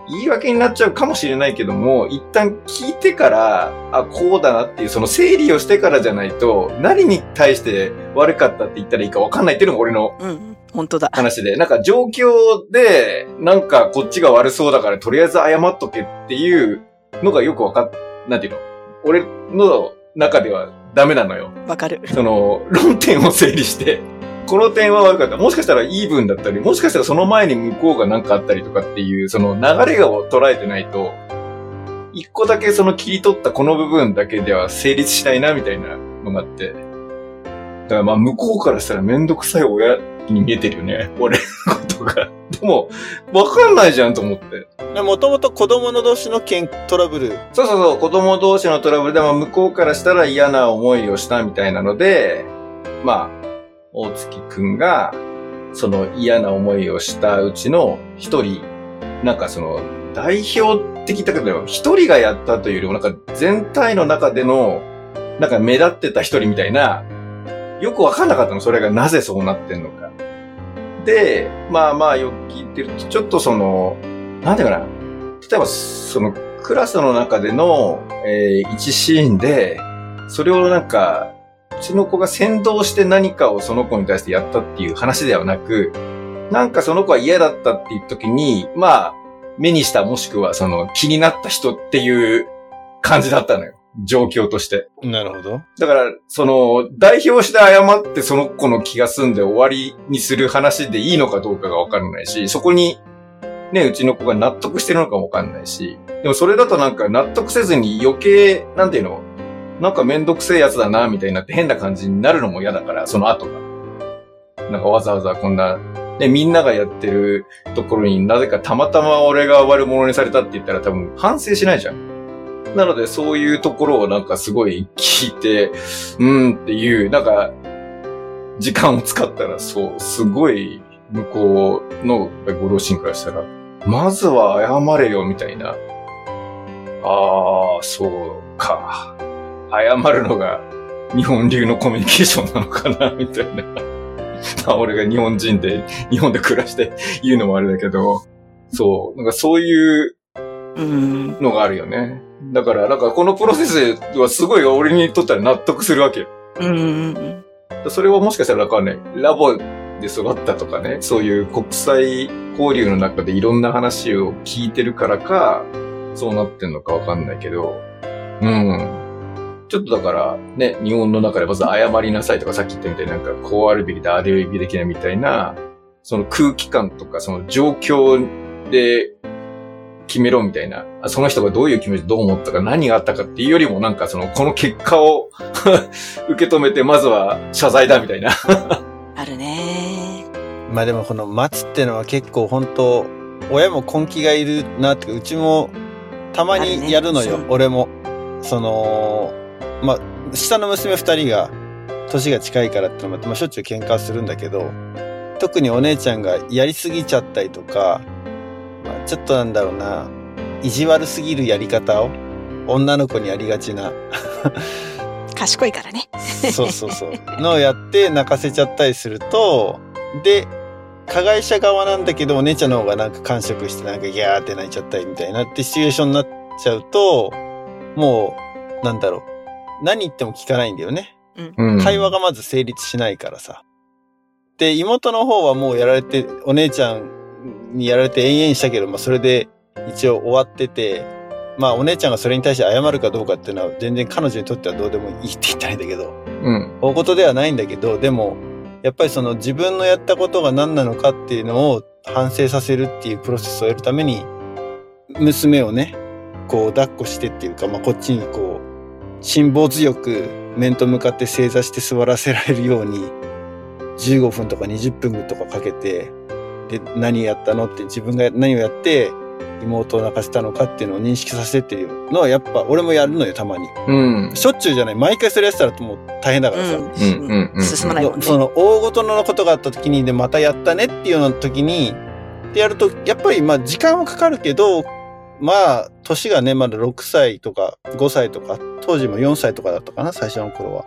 言い訳になっちゃうかもしれないけども、一旦聞いてから、あ、こうだなっていう、その整理をしてからじゃないと、何に対して悪かったって言ったらいいか分かんないっていうのが俺の。本当だ。話で、なんか状況で、なんかこっちが悪そうだからとりあえず謝っとけっていうのがよくわかっ、なんていうの？俺の中ではダメなのよ。わかる。その、論点を整理して、この点は悪かった。もしかしたらイーブンだったり、もしかしたらその前に向こうが何かあったりとかっていう、その流れを捉えてないと、一個だけその切り取ったこの部分だけでは成立しないな、みたいなのがあって。だからまあ向こうからしたらめんどくさい親に見えてるよね。俺のことが。でも、わかんないじゃんと思って。もともと子供の同士の件トラブル。そうそうそう、子供同士のトラブルでも向こうからしたら嫌な思いをしたみたいなので、まあ、大月くんが、その嫌な思いをしたうちの一人、なんかその、代表的だけど、一人がやったというよりも、なんか全体の中での、なんか目立ってた一人みたいな、よくわかんなかったの、それがなぜそうなってんのか。で、まあまあよく聞いてると、ちょっとその、なんていうかな、例えば、その、クラスの中での、えー一シーンで、それをなんか、うちの子が先導して何かをその子に対してやったっていう話ではなく、なんかその子は嫌だったっていう時に、まあ、目にしたもしくはその気になった人っていう感じだったのよ。状況として。なるほど。だから、その、代表して謝ってその子の気が済んで終わりにする話でいいのかどうかがわからないし、そこに、ね、うちの子が納得してるのかもわかんないし、でもそれだとなんか納得せずに余計、なんていうの、なんかめんどくせえやつだな、みたいになって変な感じになるのも嫌だから、その後が。なんかわざわざこんな、ね、みんながやってるところになぜかたまたま俺が悪者にされたって言ったら多分反省しないじゃん。なので、そういうところをなんかすごい聞いて、うーんっていう、なんか、時間を使ったら、そう、すごい、向こうのご両親からしたら、まずは謝れよ、みたいな。ああ、そうか。謝るのが日本流のコミュニケーションなのかな、みたいな。まあ、俺が日本人で、日本で暮らして言うのもあれだけど、そう、なんかそういううん。のがあるよね。だから、なんかこのプロセスはすごい俺にとったら納得するわけよ。うんうんそれはもしかしたらなんかね、ラボで育ったとかね、そういう国際交流の中でいろんな話を聞いてるからか、そうなってんのかわかんないけど、うん。ちょっとだから、ね、日本の中でまず謝りなさいとかさっき言ったみたいになんかこうあるべきだ、あるべきできないみたいな、その空気感とか、その状況で決めろみたいな、その人がどういう気持ちでどう思ったか、何があったかっていうよりもなんかその、この結果を 受け止めて、まずは謝罪だみたいな。あるね。まあでもこの待つってのは結構本当親も根気がいるなってうちもたまにやるのよ、ね俺も。その、まあ、下の娘二人が年が近いからってのもあって、まあ、しょっちゅう喧嘩するんだけど、特にお姉ちゃんがやりすぎちゃったりとか、まあ、ちょっとなんだろうな、意地悪すぎるやり方を女の子にやりがちな賢いからね。そうそうそう。のをやって泣かせちゃったりすると、で、加害者側なんだけど、お姉ちゃんの方がなんか感触してなんかギャーって泣いちゃったりみたいなってシチュエーションになっちゃうと、もう、なんだろう。何言っても聞かないんだよね。うん会話がまず成立しないからさ。で、妹の方はもうやられて、お姉ちゃんにやられて延々したけど、まあそれで一応終わってて、まあお姉ちゃんがそれに対して謝るかどうかっていうのは全然彼女にとってはどうでもいいって言ったらいいんだけど、うん。大事ではないんだけど、でも、やっぱりその自分のやったことが何なのかっていうのを反省させるっていうプロセスを得るために、娘をね、こう抱っこしてっていうか、まあこっちにこう、辛抱強く面と向かって正座して座らせられるように、15分とか20分とかかけて、で、何やったのって自分が何をやって、妹を泣かせたのかっていうのを認識させてっていうのはやっぱ俺もやるのよ、たまに。うん。しょっちゅうじゃない。毎回それやってたらもう大変だからさ。うん。うんうんうん進まないもんね。その大ごとのことがあった時にでまたやったねっていうような時にでやるとやっぱりまあ時間はかかるけどまあ年がねまだ6歳とか5歳とか当時も4歳とかだったかな最初の頃は。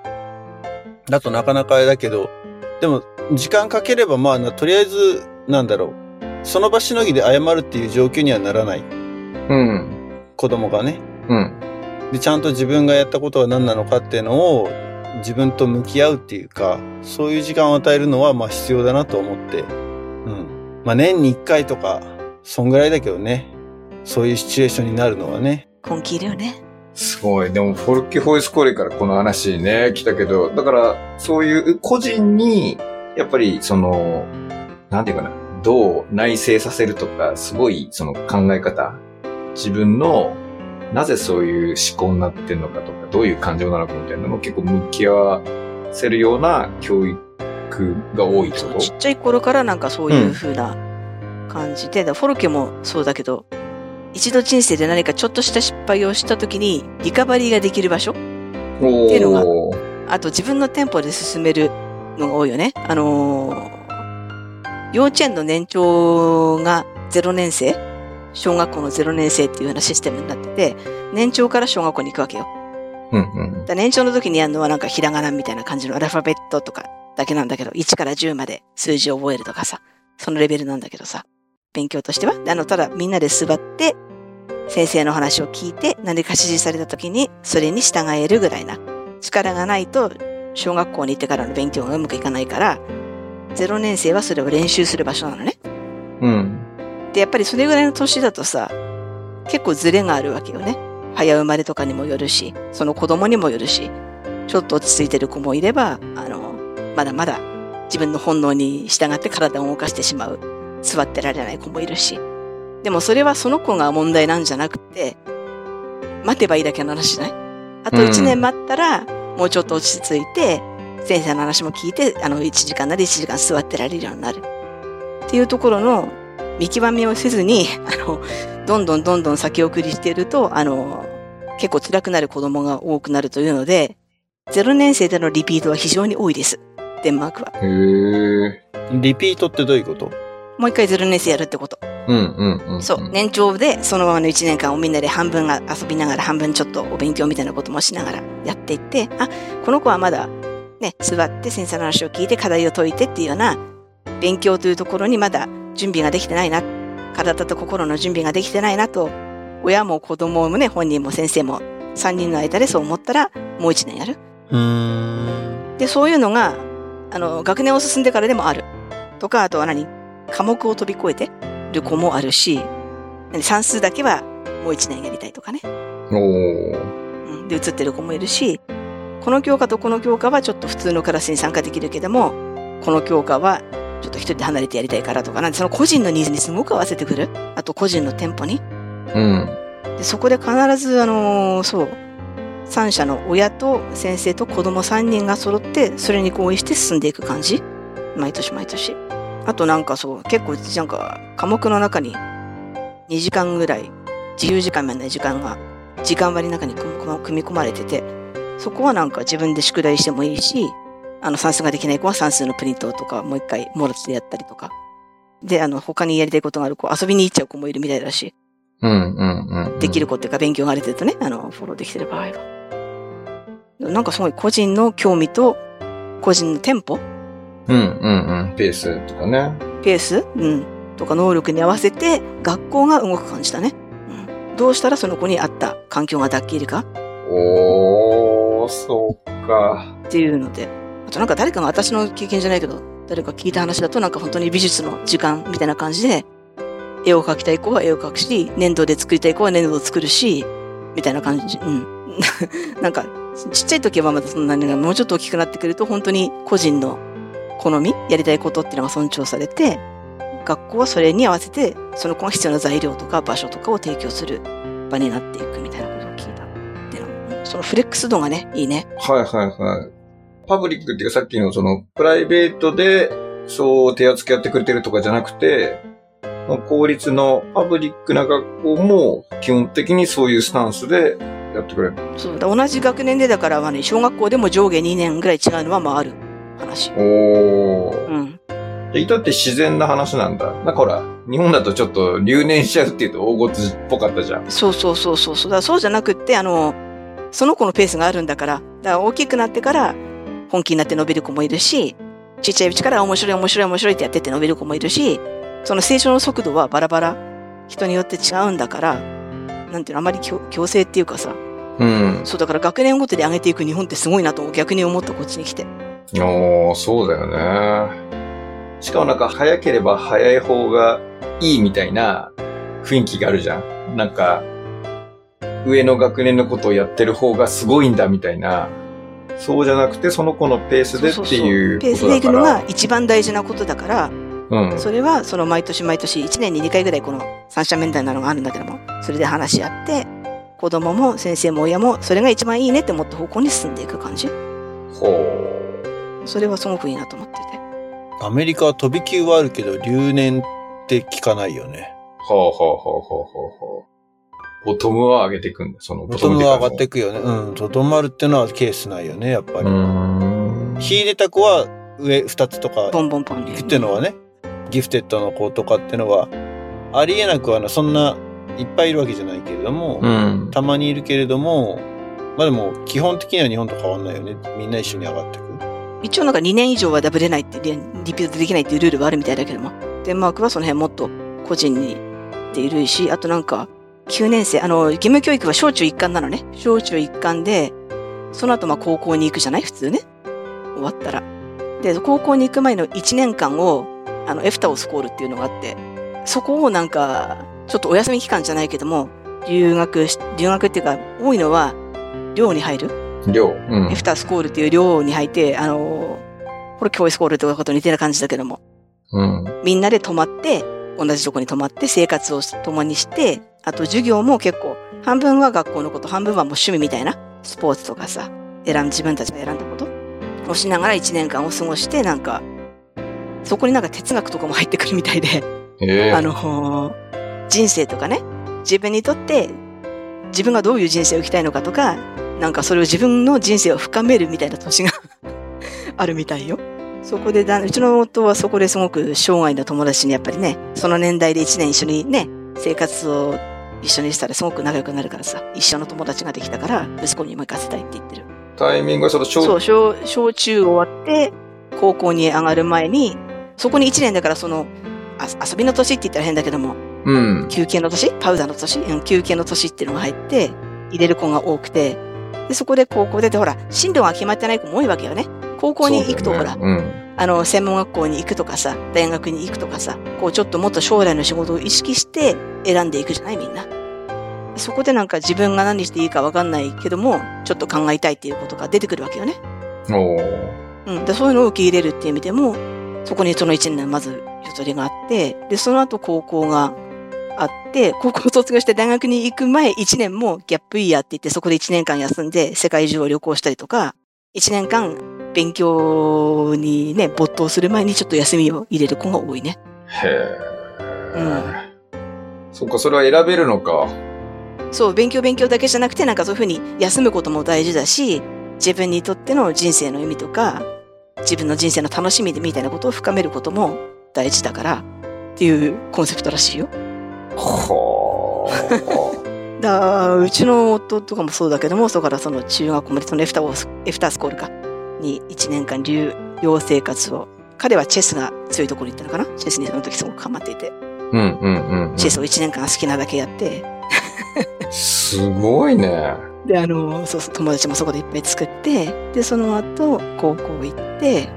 だとなかなかあれだけどでも時間かければまあなとりあえずなんだろうその場しのぎで謝るっていう状況にはならないうん。子供がね。うん。で、ちゃんと自分がやったことは何なのかっていうのを自分と向き合うっていうか、そういう時間を与えるのはまあ必要だなと思って。うん。まあ年に一回とか、そんぐらいだけどね。そういうシチュエーションになるのはね。根気いるよね。すごい。でも、フォルキ・ホイスコーレからこの話ね、来たけど、だから、そういう個人に、やっぱり、その、なんていうかな、どう内省させるとか、すごい、その考え方、自分の、なぜそういう思考になってんのかとか、どういう感情なのかみたいなのを結構向き合わせるような教育が多いと。ちっちゃい頃からなんかそういう風な感じで、だからフォルケもそうだけど、一度人生で何かちょっとした失敗をした時にリカバリーができる場所おていうのがー。あと自分のテンポで進めるのが多いよね。あのー幼稚園の年長が0年生小学校の0年生っていうようなシステムになってて、年長から小学校に行くわけよ。うんうん年長の時にやるのはなんかひらがなみたいな感じのアルファベットとかだけなんだけど、1から10まで数字を覚えるとかさ、そのレベルなんだけどさ、勉強としては。であの、ただみんなで座って、先生の話を聞いて、何か指示された時に、それに従えるぐらいな力がないと、小学校に行ってからの勉強がうまくいかないから、0年生はそれを練習する場所なのね。うん。で、やっぱりそれぐらいの年だとさ、結構ズレがあるわけよね。早生まれとかにもよるし、その子供にもよるし、ちょっと落ち着いてる子もいれば、あの、まだまだ自分の本能に従って体を動かしてしまう、座ってられない子もいるし。でもそれはその子が問題なんじゃなくて、待てばいいだけの話じゃない？あとうん1年待ったら、もうちょっと落ち着いて、先生の話も聞いて、あの、1時間なり1時間座ってられるようになる。っていうところの見極めをせずに、あの、どんどんどんどん先送りしていると、あの、結構辛くなる子供が多くなるというので、0年生でのリピートは非常に多いです。デンマークは。へー。リピートってどういうこと？もう一回0年生やるってこと。うんうんうん。そう。年長でそのままの1年間をみんなで半分が遊びながら半分ちょっとお勉強みたいなこともしながらやっていって、あ、この子はまだね、座って先生の話を聞いて課題を解いてっていうような勉強というところにまだ準備ができてないな。体と心の準備ができてないなと、親も子供もね、本人も先生も3人の間でそう思ったらもう1年やる。で、そういうのが、あの、学年を進んでからでもある。とか、あとは何？科目を飛び越えてる子もあるし、何算数だけはもう一年やりたいとかね。おー。うん、で、移ってる子もいるし、この教科とこの教科はちょっと普通のクラスに参加できるけども、この教科は女ちょっと一人で離れてやりたいからとか、なんでその個人のニーズにすごく合わせてくる。あと個人の店舗に。うん。でそこで必ず、あのーそう、三者の親と先生と子供三人が揃って、それに合意して進んでいく感じ。毎年毎年。あとなんかそう、結構なんか科目の中に2時間ぐらい、自由時間みたいな時間が、時間割の中に組み込まれてて、そこはなんか自分で宿題してもいいし、あの算数ができない子は算数のプリントとかもう一回もらってやったりとか。で、あの他にやりたいことがある子、遊びに行っちゃう子もいるみたいだし。うん、うん、うん。できる子っていうか勉強がある程度ね、あの、フォローできてる場合は。なんかすごい個人の興味と、個人のテンポ？うん、うん、うん。ペースとかね。ペース？うん。とか能力に合わせて、学校が動く感じだね。うん。どうしたらその子に合った環境が抱けるか？おー、そうか。っていうので。あとなんか誰かが私の経験じゃないけど、誰か聞いた話だとなんか本当に美術の時間みたいな感じで、絵を描きたい子は絵を描くし、粘土で作りたい子は粘土を作るし、みたいな感じ。うん。なんか、ちっちゃい時はまだそんなに、もうちょっと大きくなってくると本当に個人の好み、やりたいことっていうのが尊重されて、学校はそれに合わせて、その子が必要な材料とか場所とかを提供する場になっていくみたいなそのフレックス度がね、いいね。はいはいはい。パブリックっていうかさっきのそのプライベートでそう手厚くやってくれてるとかじゃなくて、公立のパブリックな学校も基本的にそういうスタンスでやってくれる。そうだ同じ学年でだから、まあね、小学校でも上下2年ぐらい違うのはまあある話。おー。うん。で、いたって自然な話なんだ。なんかほら、日本だとちょっと留年しちゃうっていうと大ごつっぽかったじゃん。そうそうそうそうそう。だそうじゃなくって、あの、その子のペースがあるんだから、だから大きくなってから本気になって伸びる子もいるし、ちっちゃいうちから面白い面白い面白いってやってって伸びる子もいるし、その成長の速度はバラバラ、人によって違うんだから、なんていうの、あまり強強制っていうかさ、うん。そうだから学年ごとで上げていく日本ってすごいなと逆に思ったこっちに来て。おー、そうだよね。しかもなんか早ければ早い方がいいみたいな雰囲気があるじゃん。なんか、上の学年のことをやってる方がすごいんだみたいな。そうじゃなくて、その子のペースでっていうペースでいくの。が一番大事なことだから、うん。それはその毎年毎年1年に2回ぐらいこの三者面談なのがあるんだけども、それで話し合って、子供も先生も親もそれが一番いいねって思った方向に進んでいく感じ。ほそれはすごくいいなと思ってて。アメリカは飛び級はあるけど、留年って聞かないよね。う。ほうほうほうほうほうほう。ボトムは上げていくんだ、そのボトムは上がっていく。くよね。うん。とどまるってのはケースないよね、やっぱうり。ーん。秀でた子は上2つとかボンボンポンに。行くっていうのはね、ギフテッドの子とかっていうのは、ありえなくはな、そんないっぱいいるわけじゃないけれども、うん。たまにいるけれども、まあでも、基本的には日本と変わんないよね。みんな一緒に上がっていく。一応なんか2年以上はダブれないって、リリピートできないっていうルールはあるみたいだけども。デンマークはその辺もっと個人にっているし、あとなんか、9年生、あの、義務教育は小中一貫なのね。小中一貫で、その後まあ高校に行くじゃない？普通ね。終わったら。で、高校に行く前の1年間を、あの、エフタオスコールっていうのがあって、そこをなんか、ちょっとお休み期間じゃないけども、留学し、留学っていうか、多いのは、寮に入る？量。うんエ。フタースコールっていう寮に入って、あの、これ教育スコールとかと似てる感じだけども、うん。みんなで泊まって、同じとこに泊まって生活を共にして、あと授業も結構、半分は学校のこと、半分はもう趣味みたいな、スポーツとかさ、選ん、自分たちが選んだこと。をしながら1年間を過ごして、なんか、そこになんか哲学とかも入ってくるみたいで、ええ。あの、人生とかね、自分にとって自分がどういう人生を生きたいのかとか、なんかそれを自分の人生を深めるみたいな年が あるみたいよ。そこでだ、うちの夫はそこですごく生涯の友達にやっぱりね、その年代で一年一緒にね、生活を一緒にしたらすごく仲良くなるからさ、一緒の友達ができたから、息子にも行かせたいって言ってる。タイミングはその小そう、小、小中終わって、高校に上がる前に、そこに1年だからその、あ遊びの年って言ったら変だけども、うん。休憩の年？パウダーの年？うん休憩の年っていうのが入って、入れる子が多くて、で、そこで高校出て、ほら、進路が決まってない子も多いわけよね。高校に行くと、ほらそうだよ、ねあの、専門学校に行くとかさ、大学に行くとかさ、こうちょっともっと将来の仕事を意識して選んでいくじゃないみんな。そこでなんか自分が何していいかわかんないけども、ちょっと考えたいっていうことが出てくるわけよね。うん。おーうん。で、そういうのを受け入れるっていう意味でも、そこにその1年まずゆとりがあって、で、その後高校があって、高校卒業して大学に行く前1年もギャップイヤーって言ってそこで1年間休んで世界中を旅行したりとか、1年間勉強にね、没頭する前にちょっと休みを入れる子が多いね。へえ。そっか、それは選べるのか。そう、勉強勉強だけじゃなくて、なんかそういうふうに休むことも大事だし、自分にとっての人生の意味とか、自分の人生の楽しみみたいなことを深めることも大事だから、っていうコンセプトらしいよ。ほー。だうちの夫とかもそうだけども、そこからその中学校までそのエフタースコールか、に1年間留寮生活を、彼はチェスが強いところに行ったのかな？チェスにその時すごくハマっていて、うんうんうんうん。チェスを1年間好きなだけやって、すごいね。で、あの、そうそう、友達もそこでいっぱい作って、で、その後、高校行って、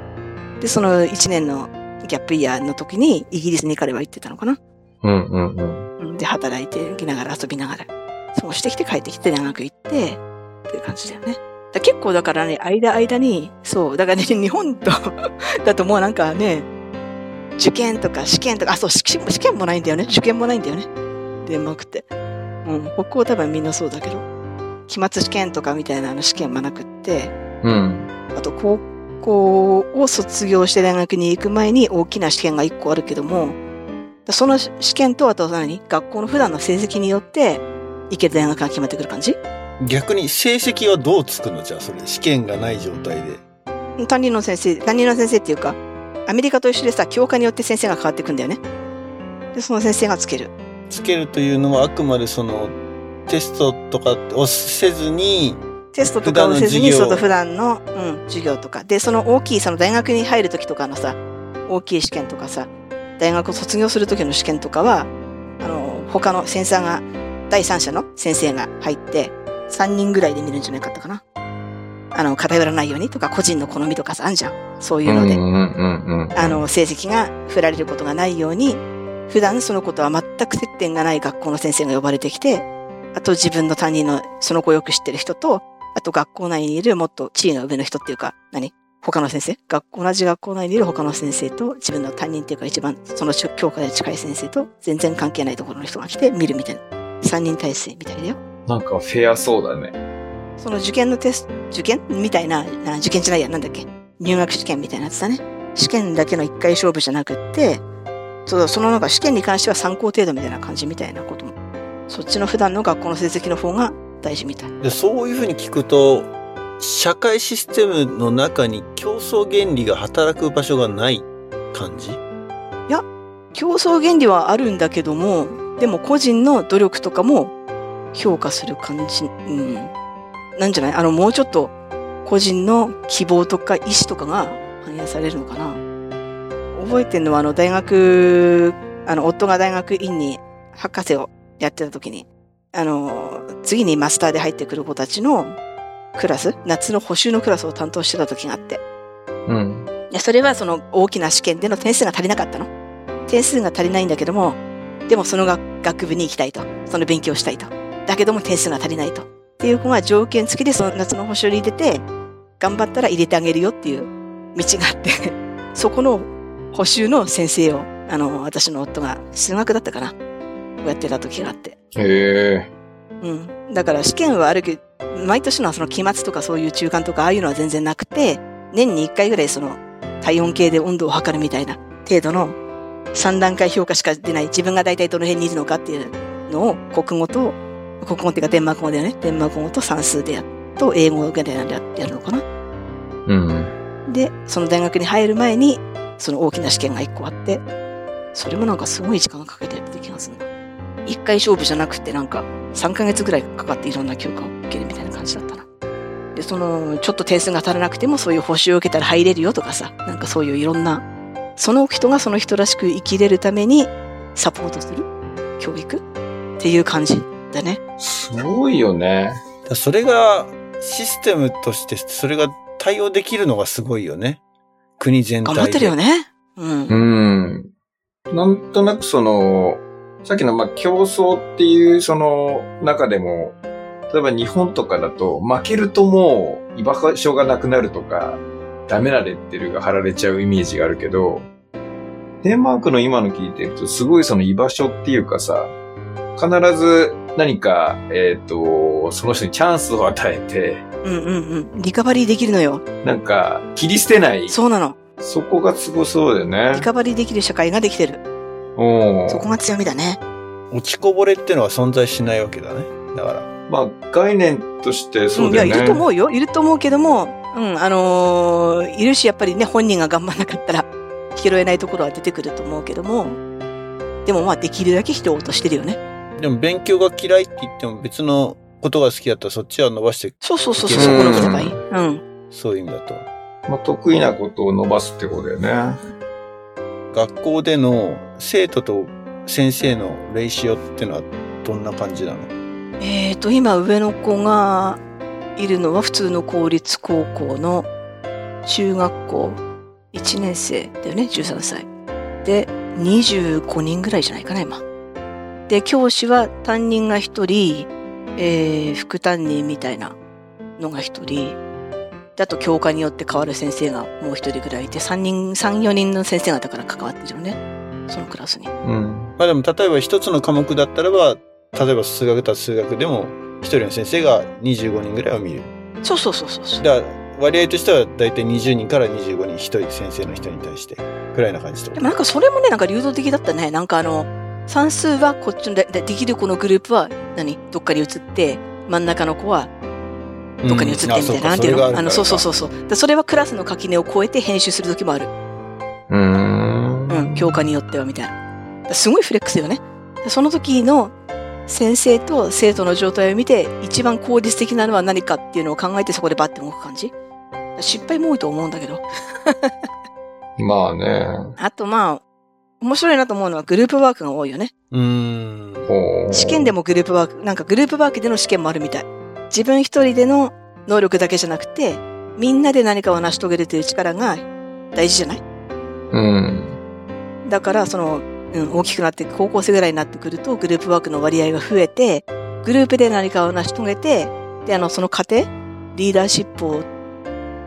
で、その1年のギャップイヤーの時に、イギリスに彼は行ってたのかな？うんうんうん。うんで、働いて、行きながら遊びながら、そうしてきて帰ってきて、大学行って、っていう感じだよね。だ結構だからね、間間に、そう、だからね、日本と、だともうなんかね、受験とか試験とか、あ、そう、試験もないんだよね。受験もないんだよね。デンマークって。うん、北欧多分みんなそうだけど、期末試験とかみたいなあの試験もなくって、うん。あと高校を卒業して大学に行く前に大きな試験が1個あるけども、その試験とあと何？学校の普段の成績によって行ける大学が決まってくる感じ？逆に成績はどうつくの？じゃあ、それ。試験がない状態で。担任の先生、担任の先生っていうか、アメリカと一緒でさ、教科によって先生が変わっていくんだよね。で、その先生がつける。つけるというのはあくまでその、テストとかをせずに、テストとかをせずに、その普段の、うん、授業とか。で、その大きい、その大学に入るときとかのさ、大きい試験とかさ、大学を卒業するときの試験とかは、あの、他の先生が、第三者の先生が入って、3人ぐらいで見るんじゃなかったかな。あの、偏らないようにとか、個人の好みとかさ、あんじゃん。そういうので。あの、成績が振られることがないように、普段そのことは全く接点がない学校の先生が呼ばれてきて、あと自分の担任のその子をよく知ってる人と、あと学校内にいるもっと地位の上の人っていうか、何？他の先生？学校同じ学校内にいる他の先生と自分の担任っていうか一番その教科で近い先生と全然関係ないところの人が来て見るみたいな。三人体制みたいだよ。なんかフェアそうだね。その受験のテスト、受験？みたいな、な受験じゃないや、なんだっけ？入学試験みたいなやつだね。試験だけの一回勝負じゃなくって、そうそのなんか試験に関しては参考程度みたいな感じみたいなことも。そっちの普段の学校の成績の方が大事みたい。でそういうふうに聞くと、社会システムの中に競争原理が働く場所がない感じ？競争原理はあるんだけども、でも個人の努力とかも評価する感じ。うん。なんじゃない？あの、もうちょっと個人の希望とか意思とかが反映されるのかな覚えてるのは、あの、大学、あの、夫が大学院に博士をやってた時に、あの、次にマスターで入ってくる子たちのクラス、夏の補習のクラスを担当してた時があって、うん。いや、それはその大きな試験での点数が足りなかったの。点数が足りないんだけども、でもその学学部に行きたいと。その勉強をしたいと。だけども点数が足りないと。っていう子が条件付きでその夏の補習に出て、頑張ったら入れてあげるよっていう道があって、そこの補習の先生を、あの、私の夫が数学だったかな。やってた時があって。へえ。うん。だから試験はあるけど、毎年のその期末とかそういう中間とかああいうのは全然なくて、年に1回ぐらいその体温計で温度を測るみたいな程度の3段階評価しか出ない自分が大体どの辺にいるのかっていうのを国語と、国語っていうかデンマーク語だよね。デンマーク語と算数でやっと英語ぐらいなんでややるのかな。うん。で、その大学に入る前にその大きな試験が1個あって、それもなんかすごい時間かけてやってた気がするな。1回勝負じゃなくてなんか3ヶ月ぐらいかかっていろんな教科を受けるみたいな感じだったな。で、その、ちょっと点数が足らなくてもそういう補習を受けたら入れるよとかさ、なんかそういういろんな、その人がその人らしく生きれるためにサポートする教育っていう感じだね。すごいよね。だそれがシステムとしてそれが対応できるのがすごいよね。国全体で。頑張ってるよね。うん。うん。なんとなくその、さっきのまあ競争っていうその中でも、例えば日本とかだと負けるともう居場所がなくなるとか、ダメなレッテルが貼られちゃうイメージがあるけど、デンマークの今の聞いてると、すごいその居場所っていうかさ、必ず何か、えっ、と、その人にチャンスを与えて、うんうんうん。リカバリーできるのよ。なんか、切り捨てない。そうなの。そこがすごそうだよねリ。カバリーできる社会ができてる。うん。そこが強みだね。落ちこぼれってのは存在しないわけだね。だから。まあ、概念としてそうだよね。ん、いや、いると思うよ。いると思うけども、うん、あのーいるし、やっぱりね、本人が頑張らなかったら、拾えないところは出てくると思うけども、でもまあ、できるだけ人を落としてるよね。でも勉強が嫌いって言っても別のことが好きだったらそっちは伸ばして、そうそうそうそう、うんそこの人がいい。うん。そういう意味だと。まあ、得意なことを伸ばすってことだよね。学校での生徒と先生のレイシオってのはどんな感じなの？えーと、今上の子がいるのは普通の公立高校の中学校1年生だよね、13歳。で、25人ぐらいじゃないかな、今。で、教師は担任が1人、えー、副担任みたいなのが1人、であと教科によって変わる先生がもう1人ぐらいいて、3人、3、4人の先生方から関わってるよね。そのクラスに。うん。まあでも例えば一つの科目だったらば、例えば数学だったら数学でも一人の先生が25人ぐらいを見る。そうそうそうそうそう。だから割合としては大体20人から25人一人先生の人に対してくらいな感じと？でもなんかそれもね、なんか流動的だったね。なんかあの、算数はこっちのででできる子のグループは何？どっかに移って、真ん中の子はどっかに移ってみたいな。なんていうの？あの、そうそうそうそう。でそれはクラスの垣根を越えて編集する時もある。うーん。うん、教科によってはみたいな。すごいフレックスよね。でその時の先生と生徒の状態を見て、一番効率的なのは何かっていうのを考えてそこでバッて動く感じ。失敗も多いと思うんだけど。まあね。あとまあ、面白いなと思うのはグループワークが多いよね。うーん。ほう試験でもグループワーク、なんかグループワークでの試験もあるみたい。自分一人での能力だけじゃなくて、みんなで何かを成し遂げるという力が大事じゃない？うん。だから、その、うん、大きくなって、高校生ぐらいになってくると、グループワークの割合が増えて、グループで何かを成し遂げて、で、あの、その過程、リーダーシップを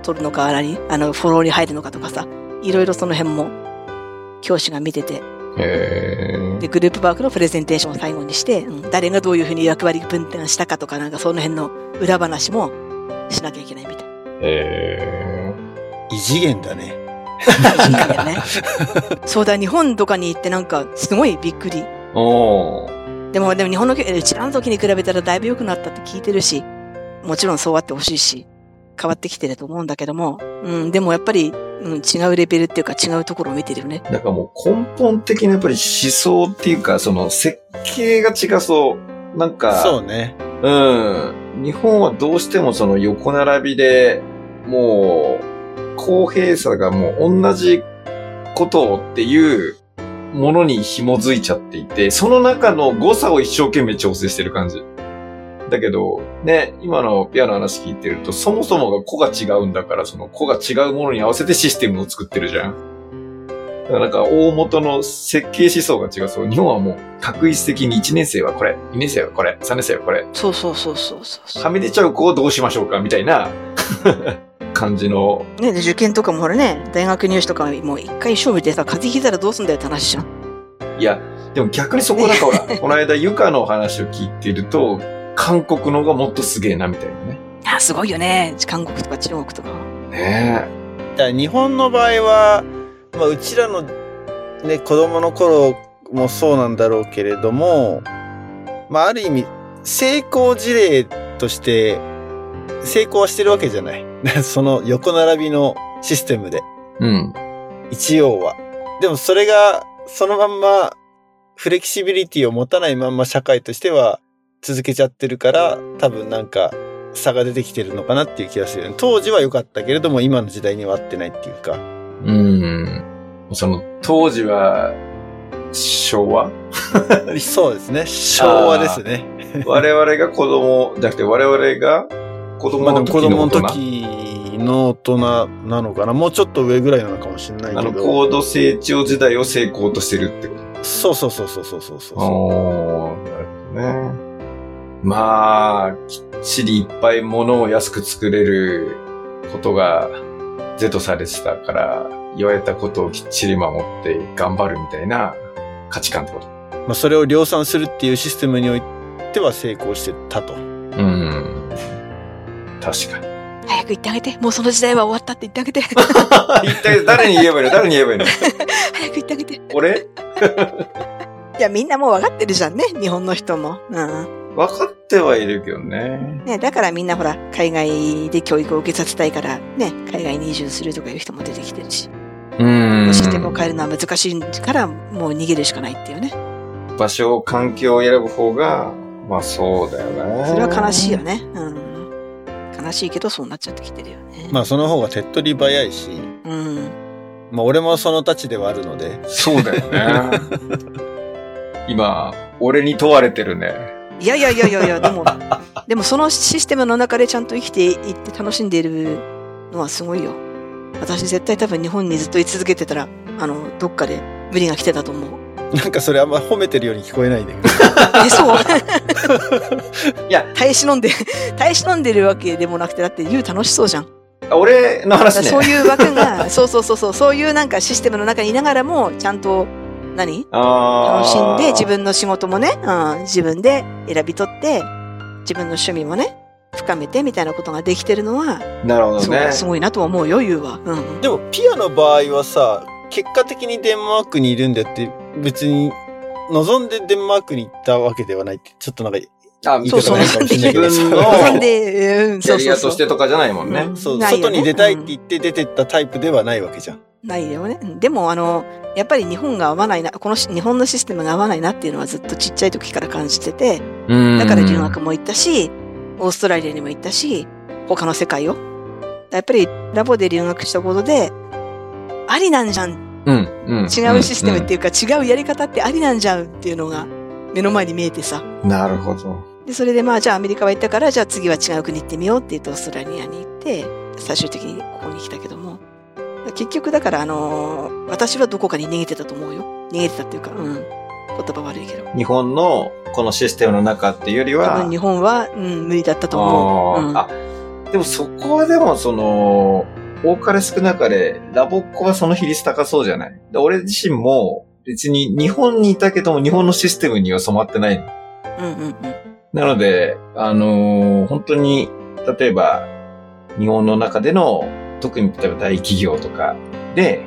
取るのか、何あの、フォローに入るのかとかさ、いろいろその辺も、教師が見てて、へえ。で、グループワークのプレゼンテーションを最後にして、うん誰がどういうふうに役割分担したかとか、なんかその辺の裏話もしなきゃいけないみたい。へ異次元だね。いいんだよね。そうだ、日本とかに行ってなんか、すごいびっくり。でも、でも日本の、うちらの時に比べたらだいぶ良くなったって聞いてるし、もちろんそうあってほしいし、変わってきてると思うんだけども、うん、でもやっぱり、うん、違うレベルっていうか違うところを見てるよね。なんかもう根本的なやっぱり思想っていうか、その設計が違そう。なんか、そうね。うん。日本はどうしてもその横並びで、もう、公平さがもう同じことっていうものに紐づいちゃっていて、その中の誤差を一生懸命調整してる感じ。だけど、ね、今のピアノの話聞いてると、そもそもが個が違うんだから、その個が違うものに合わせてシステムを作ってるじゃん。だからなんか大元の設計思想が違う。そう、日本はもう確一的に1年生はこれ、2年生はこれ、3年生はこれ、そうそうそうそうそう。はみ出ちゃう子をどうしましょうかみたいな 感じの。ね、で受験とかもほらね、大学入試とかもう一回勝負でさ、風邪ひいたらどうすんだよって話じゃん。いや、でも逆にそこだから、この間ゆかの話を聞いていると、韓国のがもっとすげえなみたいなね。あ、すごいよね。韓国とか中国とか。ねだから日本の場合は、まあ、うちらのね、子供の頃もそうなんだろうけれども、まあ、ある意味、成功事例として、成功はしてるわけじゃない。その横並びのシステムで、え。うん。一応は。でもそれが、そのまんま、フレキシビリティを持たないまんま社会としては続けちゃってるから、多分なんか差が出てきてるのかなっていう気がする。当時は良かったけれども、今の時代には合ってないっていうか。うん。その、当時は、昭和？そうですね。昭和ですね。我々が子供、じゃなくて我々が子供まあでの時も子供のの大人。時の大人なのかな。もうちょっと上ぐらいなのかもしれないあの、けど。高度成長時代を成功としてるってこと？そうそうそうそうそうそうそう。なるほどね。まあ、きっちりいっぱい物を安く作れることが是とされてたから、言われたことをきっちり守って頑張るみたいな価値観ってこと。まあ、それを量産するっていうシステムにおいては成功してたと。うん。確かに。早く言ってあげて。もうその時代は終わったって言ってあげて。一体誰に言えばいいの？誰に言えばいいの？早く言ってあげて。俺？いや、みんなもう分かってるじゃんね。日本の人も。うん。分かってはいるけどね。ね、だからみんなほら、海外で教育を受けさせたいから、ね、海外に移住するとかいう人も出てきてるし、うんシステムを変えるのは難しいから、もう逃げるしかないっていうね。場所、環境を選ぶ方が、まあそうだよね。それは悲しいよね。うん。悲しいけど、そうなっちゃってきてるよね。まあその方が手っ取り早いし、うん。まあ俺もその立ちではあるので、そうだよね。今、俺に問われてるね。いやいやいやいやいや、でも、でもそのシステムの中でちゃんと生きていって楽しんでいるのはすごいよ。私絶対多分日本にずっと居続けてたら、あの、どっかで無理が来てたと思う。なんかそれあんま褒めてるように聞こえないんだけど。え、そう？いや、耐え忍んで、耐え忍んでるわけでもなくて、だって言う楽しそうじゃん。俺の話ね。そういう枠が、そうそうそうそう、そういうなんかシステムの中にいながらも、ちゃんと、何？楽しんで、自分の仕事もね、うん、自分で選び取って、自分の趣味もね、深めてみたいなことができてるのは、なるほどね。すごいなと思うよ、言うわ。うん。でもピアの場合はさ、結果的にデンマークにいるんでって別に望んでデンマークに行ったわけではないって、ちょっとなんか、あ、言いそうそう、方がいいかもしれないけど。自分の望んで、うん、キャリアそうそうそう。としてとかじゃないもんね。そう、外に出たいって言って出てったタイプではないわけじゃん。ないよね。うんでも、あの、やっぱり日本が合わないな、このし日本のシステムが合わないなっていうのはずっとちっちゃい時から感じてて、だから留学も行ったし、オーストラリアにも行ったし、他の世界を。やっぱりラボで留学したことで、ありなんじゃん。うん、うん。違うシステムっていうか、違うやり方ってありなんじゃんっていうのが目の前に見えてさ。うんなるほど。で、それでまあ、じゃあアメリカは行ったから、じゃあ次は違う国行ってみようって言ってオーストラリアに行って、最終的にここに来たけども。結局だから、あのー私はどこかに逃げてたと思うよ。逃げてたっていうか、うん。言葉悪いけど。日本のこのシステムの中っていうより多は分、日本は、うん、無理だったと思う。うん、あでもそこはでもその、多かれ少なかれ、ラボっ子はその比率高そうじゃない？で俺自身も別に日本にいたけども日本のシステムには染まってない。うんうんうん。なので、あのー本当に、例えば、日本の中での、特に例えば大企業とかで、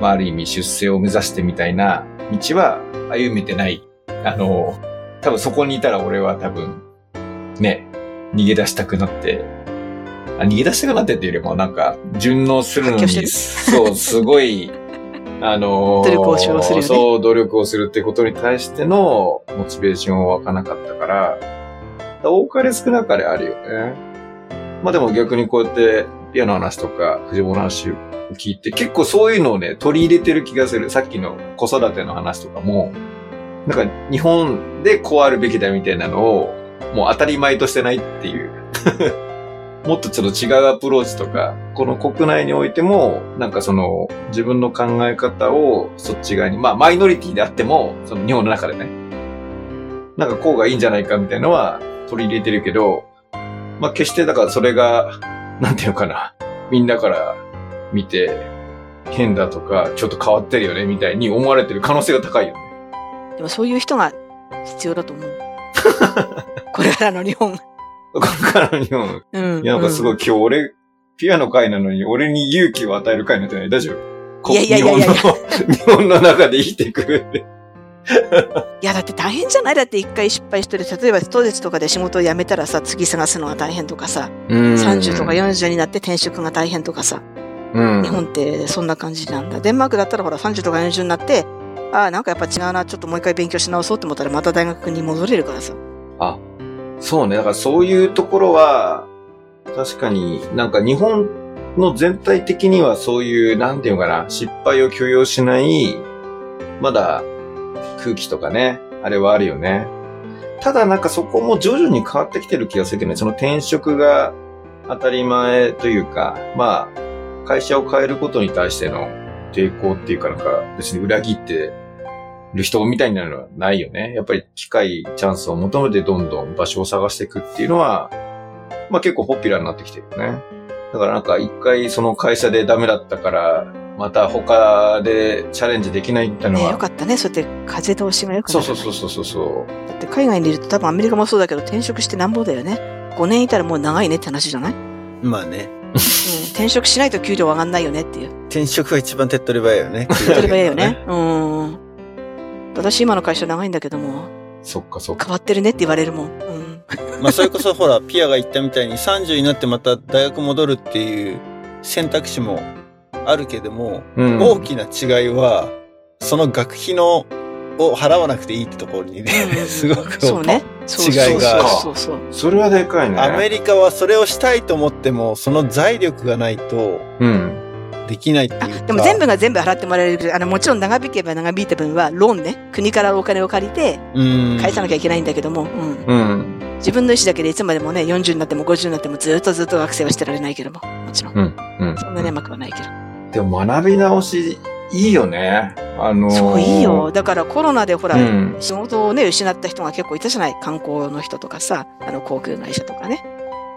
まあ、ある意味出世を目指してみたいな道は歩めてない。あのー多分そこにいたら俺は多分、ね、逃げ出したくなって、あ逃げ出したくなってっていうよりもなんか、順応するのに、そう、すごい、あのー努力をよねそう、努力をするってことに対してのモチベーションは湧かなかったから、多かれ少なかれあるよね。まあでも逆にこうやってピアの話とか藤本の話を聞いて結構そういうのをね、取り入れてる気がする。さっきの子育ての話とかも、なんか日本でこうあるべきだみたいなのをもう当たり前としてないっていう。もっとちょっと違うアプローチとか、この国内においても、なんかその自分の考え方をそっち側に、まあマイノリティであっても、その日本の中でね、なんかこうがいいんじゃないかみたいなのは取り入れてるけど、まあ決してだからそれが、なんていうのかな、みんなから見て変だとか、ちょっと変わってるよねみたいに思われてる可能性が高いよね。でもそういう人が必要だと思う。これからの日本。これからの日本、うん。いやなんかすごいうん今日俺、ピアノ会なのに俺に勇気を与える会になってない？大丈夫？こいやいやいやいや日本の、日本の中で生きてくる。いや、だって大変じゃない？だって一回失敗してる。例えば、当日とかで仕事を辞めたらさ、次探すのが大変とかさ、30とか40になって転職が大変とかさ、うん日本ってそんな感じなんだ。デンマークだったらほら30とか40になって、ああ、なんかやっぱ違うな、ちょっともう一回勉強し直そうと思ったらまた大学に戻れるからさ。あ、そうね。だからそういうところは、確かになんか日本の全体的にはそういう、なんていうのかな、失敗を許容しない、まだ空気とかね、あれはあるよね。ただなんかそこも徐々に変わってきてる気がするけどね、その転職が当たり前というか、まあ、会社を変えることに対しての抵抗っていうかなんか別に裏切ってる人みたいになるのはないよね。やっぱり機会、チャンスを求めてどんどん場所を探していくっていうのは、まあ結構ポピュラーになってきてるよね。だからなんか一回その会社でダメだったから、また他でチャレンジできないってのねは。よかったね。そうやって風通しが良くなる。そうそうそうそうそうそう。だって海外にいると多分アメリカもそうだけど転職してなんぼだよね。5年いたらもう長いねって話じゃない、うん、まあね。転職しないと給料上がんないよねっていう。転職が一番手っ取り早いよね。手っ取り早いよね。うん。私今の会社長いんだけども、そっかそっか。変わってるねって言われるもん。うん。まあそれこそほら、ピアが言ったみたいに30になってまた大学戻るっていう選択肢もあるけども、うん。大きな違いは、その学費のを払わなくていいってところにね、すごくそうね。そう違いがあるそうそうそう。それはでかいね。アメリカはそれをしたいと思っても、その財力がないとうん。できないっていう。でも全部が全部払ってもらえるあの、もちろん長引けば長引いた分は、ローンね。国からお金を借りて、うん。返さなきゃいけないんだけども、うん。うん。自分の意思だけでいつまでもね、40になっても50になってもずっとずっと学生はしてられないけども、もちろん。うん。うん。そんなに甘くはないけど。でも学び直し、いいよね。あのーそういいよ。。だからコロナでほら、うん仕事をね、失った人が結構いたじゃない。観光の人とかさ、あの、航空会社とかね。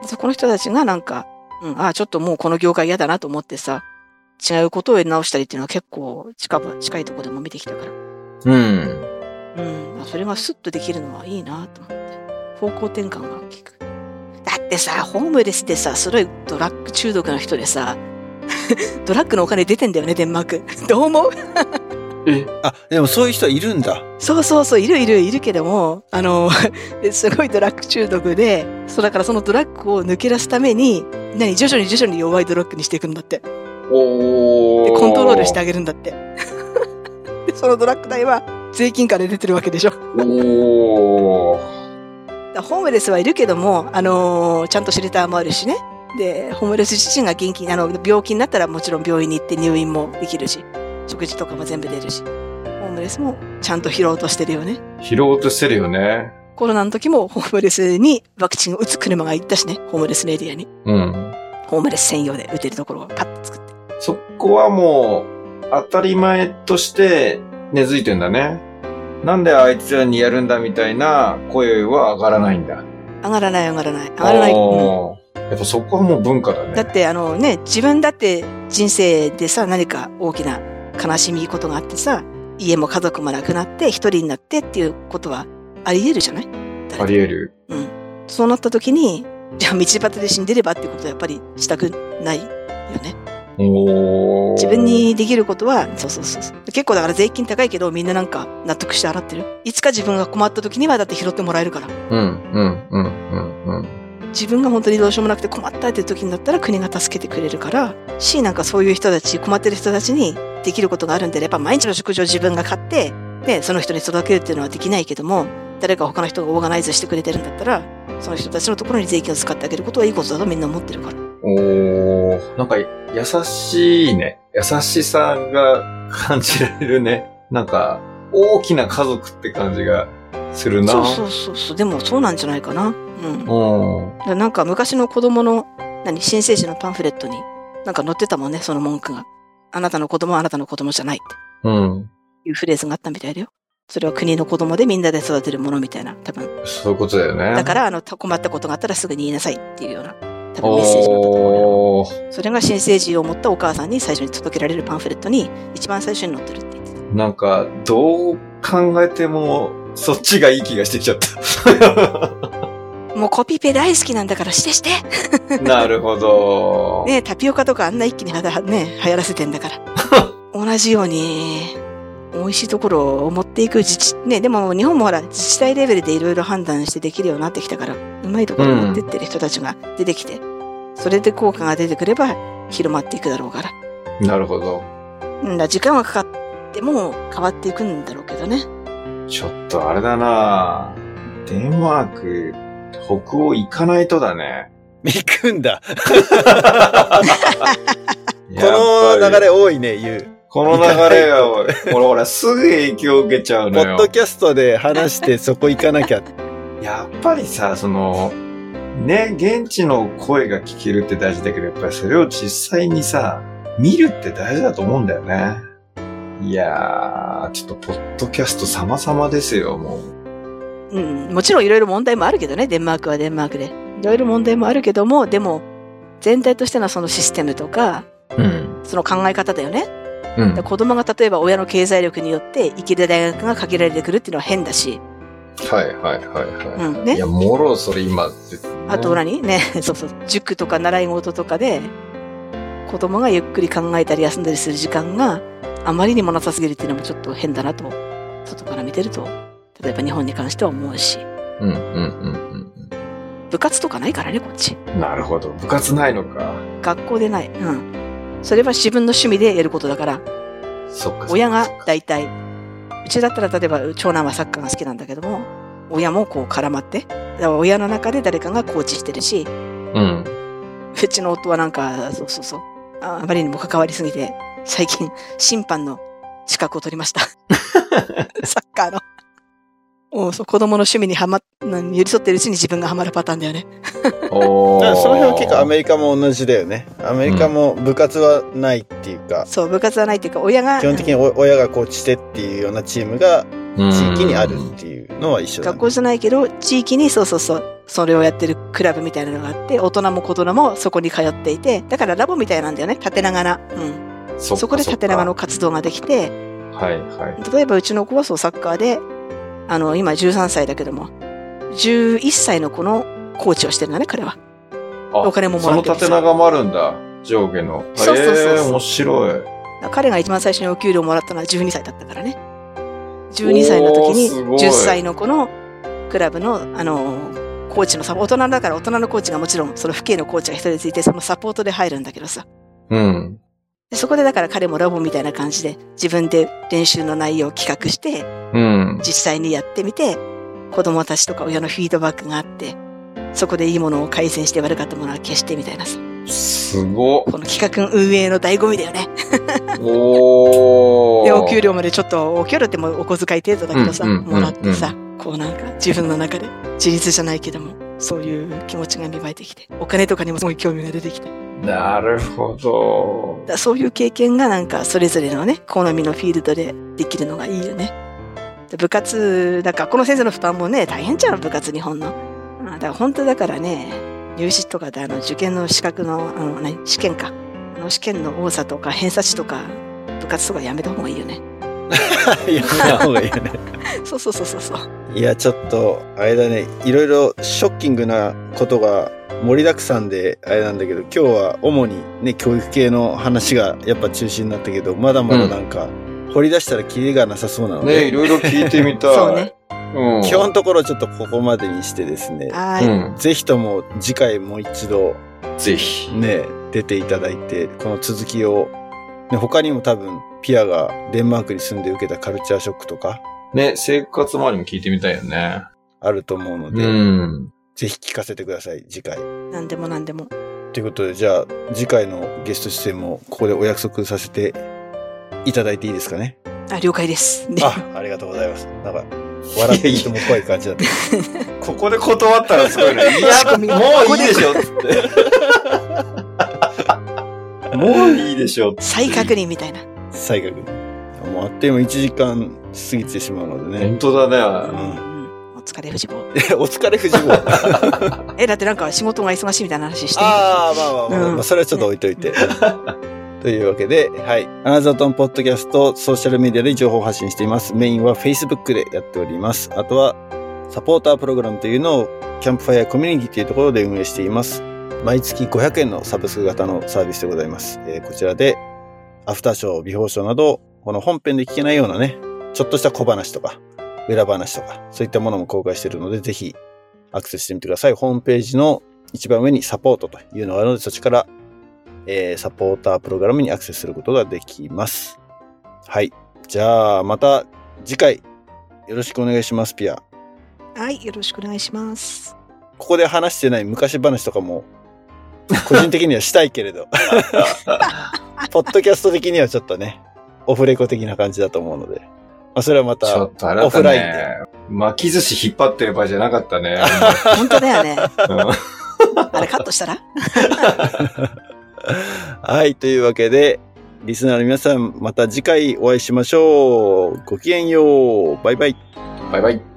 そこの人たちがなんか、うん、ああ、ちょっともうこの業界嫌だなと思ってさ、違うことをやり直したりっていうのは結構近く、近いところでも見てきたから。うん。うん。それがスッとできるのはいいなと思って。方向転換が効く。だってさ、ホームレスでさ、すごいドラッグ中毒の人でさ、ドラッグのお金出てんだよね、デンマーク。どう思う？え、あ、でもそういう人いるんだ。そうそうそう、いるいるいるけども、あの、すごいドラッグ中毒で、そうだからそのドラッグを抜け出すために、何、徐々に徐々に弱いドラッグにしていくんだって。おー。で、コントロールしてあげるんだって。で、そのドラッグ代は税金から出てるわけでしょ。おー。ホームレスはいるけども、あのーちゃんとシェルターもあるしね。で、ホームレス自身が元気に、あの、病気になったらもちろん病院に行って入院もできるし、食事とかも全部出るし、ホームレスもちゃんと拾おうとしてるよね。拾おうとしてるよね。コロナの時もホームレスにワクチンを打つ車が行ったしね、ホームレスのエリアに。うん。ホームレス専用で打てるところをパッと作って。そこはもう、当たり前として根付いてんだね。なんであいつらにやるんだみたいな声は上がらないんだ。上がらない上がらない。上がらない。うんやっぱそこはもう文化だね。だってあのね、自分だって人生でさ、何か大きな悲しみことがあってさ、家も家族もなくなって一人になってっていうことはあり得るじゃない？あり得る。うん。そうなった時に、じゃあ道端で死んでればっていうことはやっぱりしたくないよね。おー自分にできることは、そうそうそうそう。結構だから税金高いけどみんななんか納得して払ってる？いつか自分が困った時にはだって拾ってもらえるから。うん、うん、うん、うん、うん。自分が本当にどうしようもなくて困ったっていう時になったら国が助けてくれるから、し、なんかそういう人たち、困ってる人たちにできることがあるんであれば、毎日の食事を自分が買って、で、その人に届けるっていうのはできないけども、誰か他の人がオーガナイズしてくれてるんだったら、その人たちのところに税金を使ってあげることはいいことだとみんな思ってるから。おー、なんか優しいね。優しさが感じられるね。なんか、大きな家族って感じがするな。そうそうそうそう。でもそうなんじゃないかな。うん。だうん。なんか昔の子供の、何、新生児のパンフレットに、なんか載ってたもんね、その文句が。あなたの子供はあなたの子供じゃないって。うん。いうフレーズがあったみたいだよ。それは国の子供でみんなで育てるものみたいな、多分。そういうことだよね。だから、あの、困ったことがあったらすぐに言いなさいっていうような、多分メッセージだったと思うそれが新生児を持ったお母さんに最初に届けられるパンフレットに、一番最初に載ってるって言ってた。なんか、どう考えても、そっちがいい気がしてきちゃった。もうコピペ大好きなんだからしてして なるほど。ねタピオカとかあんな一気にはだね、流行らせてんだから。同じように、美味しいところを持っていく自治、ね、でも日本もほら、自治体レベルでいろいろ判断してできるようになってきたから、うまいところを持ってってる人たちが出てきて、それで効果が出てくれば広まっていくだろうから。なるほど。うんだ、時間はかかっても変わっていくんだろうけどね。ちょっとあれだなデンマーク、北欧行かないとだね。行くんだ。この流れ多いね、言う。この流れが、俺ほら、すぐ影響受けちゃうのよポッド。キャストで話してそこ行かなきゃ。やっぱりさ、その、ね、現地の声が聞けるって大事だけど、やっぱりそれを実際にさ、見るって大事だと思うんだよね。いやー、ちょっとポッドキャスト様々ですよ、もう。うん、もちろんいろいろ問題もあるけどね、デンマークはデンマークで。いろいろ問題もあるけども、でも、全体としてのそのシステムとか、うん。その考え方だよね。うん子供が例えば親の経済力によって行ける大学が限られてくるっていうのは変だし、はいはいはいはい。うん、ねいや、。もろそれ今って、あと何？ね、そうそう、塾とか習い事とかで、子供がゆっくり考えたり休んだりする時間があまりにもなさすぎるっていうのもちょっと変だなと、外から見てると、例えば日本に関しては思うし、うんうんうん部活とかないからね、こっち。うん。なるほど。部活ないのか。学校でない。うん。それは自分の趣味でやることだから、そっか。親が大体、うちだったら例えば長男はサッカーが好きなんだけども、親もこう絡まって、だから親の中で誰かがコーチしてるし、うん。うちの夫はなんか、そうそうそう、ああまりにも関わりすぎて、最近審判の資格を取りました。サッカーの。もうそう子供の趣味にはま、うん寄り添ってるうちに自分がハマるパターンだよね。おだからその辺は結構アメメリカも同じだよね。アメリカも部活はないっていうか、そう、部活はないっていうか、親が、基本的にお親がコーチしてっていうようなチームが地域にあるっていうのは一緒だ、ね。学校じゃないけど、地域にそうそうそう、それをやってるクラブみたいなのがあって、大人も子供もそこに通っていて、だからラボみたいなんだよね、縦長な。うん。そこで縦長の活動ができて、かはいはい。例えばうちの子はそうサッカーで、あの、今13歳だけども、11歳の子のコーチをしてるのね、彼は。あお金ももらってるその縦長もあるんだ。上下の。そうそうそう面白い。彼が一番最初にお給料もらったのは12歳だったからね。12歳の時におーすごい10歳の子のクラブの、あの、コーチのサポ大人だから大人のコーチがもちろん、その父兄のコーチが一人ついて、そのサポートで入るんだけどさ。うん。でそこでだから彼もラボみたいな感じで自分で練習の内容を企画して、うん。実際にやってみて、子供たちとか親のフィードバックがあって、そこでいいものを改善して悪かったものは消してみたいなさ。すごっ。この企画運営の醍醐味だよね。おー。で、お給料までちょっと、お給料ってもうお小遣い程度だけどさ、もらってさ、こうなんか自分の中で自立じゃないけども、そういう気持ちが芽生えてきて、お金とかにもすごい興味が出てきて。なるほど。らそういう経験がなんかそれぞれのね、好みのフィールドでできるのがいいよね。で部活、だからこの先生の負担もね、大変じゃん、部活日本の。あだから本当だからね、入試とかであの受験の資格の、あの、何、試験か。あの試験の多さとか偏差値とか、部活とかやめた方がいいよね。やめた方がいいよね。そうそうそうそうそう。いや、ちょっと、あれだね、いろいろショッキングなことが盛りだくさんで、あれなんだけど、今日は主にね、教育系の話がやっぱ中心になったけど、まだまだなんか、掘り出したらキリがなさそうなので、ねいろいろ聞いてみたい。そうね。うん。今日のところちょっとここまでにしてですね、はーい。うん。ぜひとも次回もう一度ぜひ。ね、出ていただいて、この続きを、ね、他にも多分、ピアがデンマークに住んで受けたカルチャーショックとかね、生活周りも聞いてみたいよね。あると思うのうで、ん。ぜひ聞かせてください、次回。なんでもなんでも。ということで、じゃあ、次回のゲスト出演も、ここでお約束させていただいていいですかね？あ、了解です。ねあ、ありがとうございます。なんか、笑っていても怖い感じだった。ここで断ったらすごいね。いや、もういいでしょ、つって。もういいでしょ。再確認みたいな。最悪。もうあっという間1時間過ぎてしまうのでね。本当だうね。んお疲れ藤坊。えお疲れ藤坊。え、だってなんか仕事が忙しいみたいな話してるああ、まあまあまあ、うんまあ、それはちょっと置いといて。というわけで、はい。アナザートンポッドキャスト、ソーシャルメディアで情報発信しています。メインは Facebook でやっております。あとは、サポータープログラムというのを、キャンプファイアコミュニティというところで運営しています。毎月500円のサブスク型のサービスでございます。えーこちらで、アフターショー、ビフォーショーなど、この本編で聞けないようなね、ちょっとした小話とか、裏話とか、そういったものも公開しているので、ぜひアクセスしてみてください。ホームページの一番上にサポートというのがあるので、そっちから、えーサポータープログラムにアクセスすることができます。はい。じゃあ、また次回、よろしくお願いします、ピア。はい、よろしくお願いします。ここで話してない昔話とかも、個人的にはしたいけれど、ポッドキャスト的にはちょっとね、オフレコ的な感じだと思うので、まあ、それはまちょたっ、とあれだったオフラインね。巻き寿司引っ張ってる場合じゃなかったね。本当だよね。うんあれカットしたら？はい、というわけで、リスナーの皆さん、また次回お会いしましょう。ごきげんよう。バイバイ。バイバイ。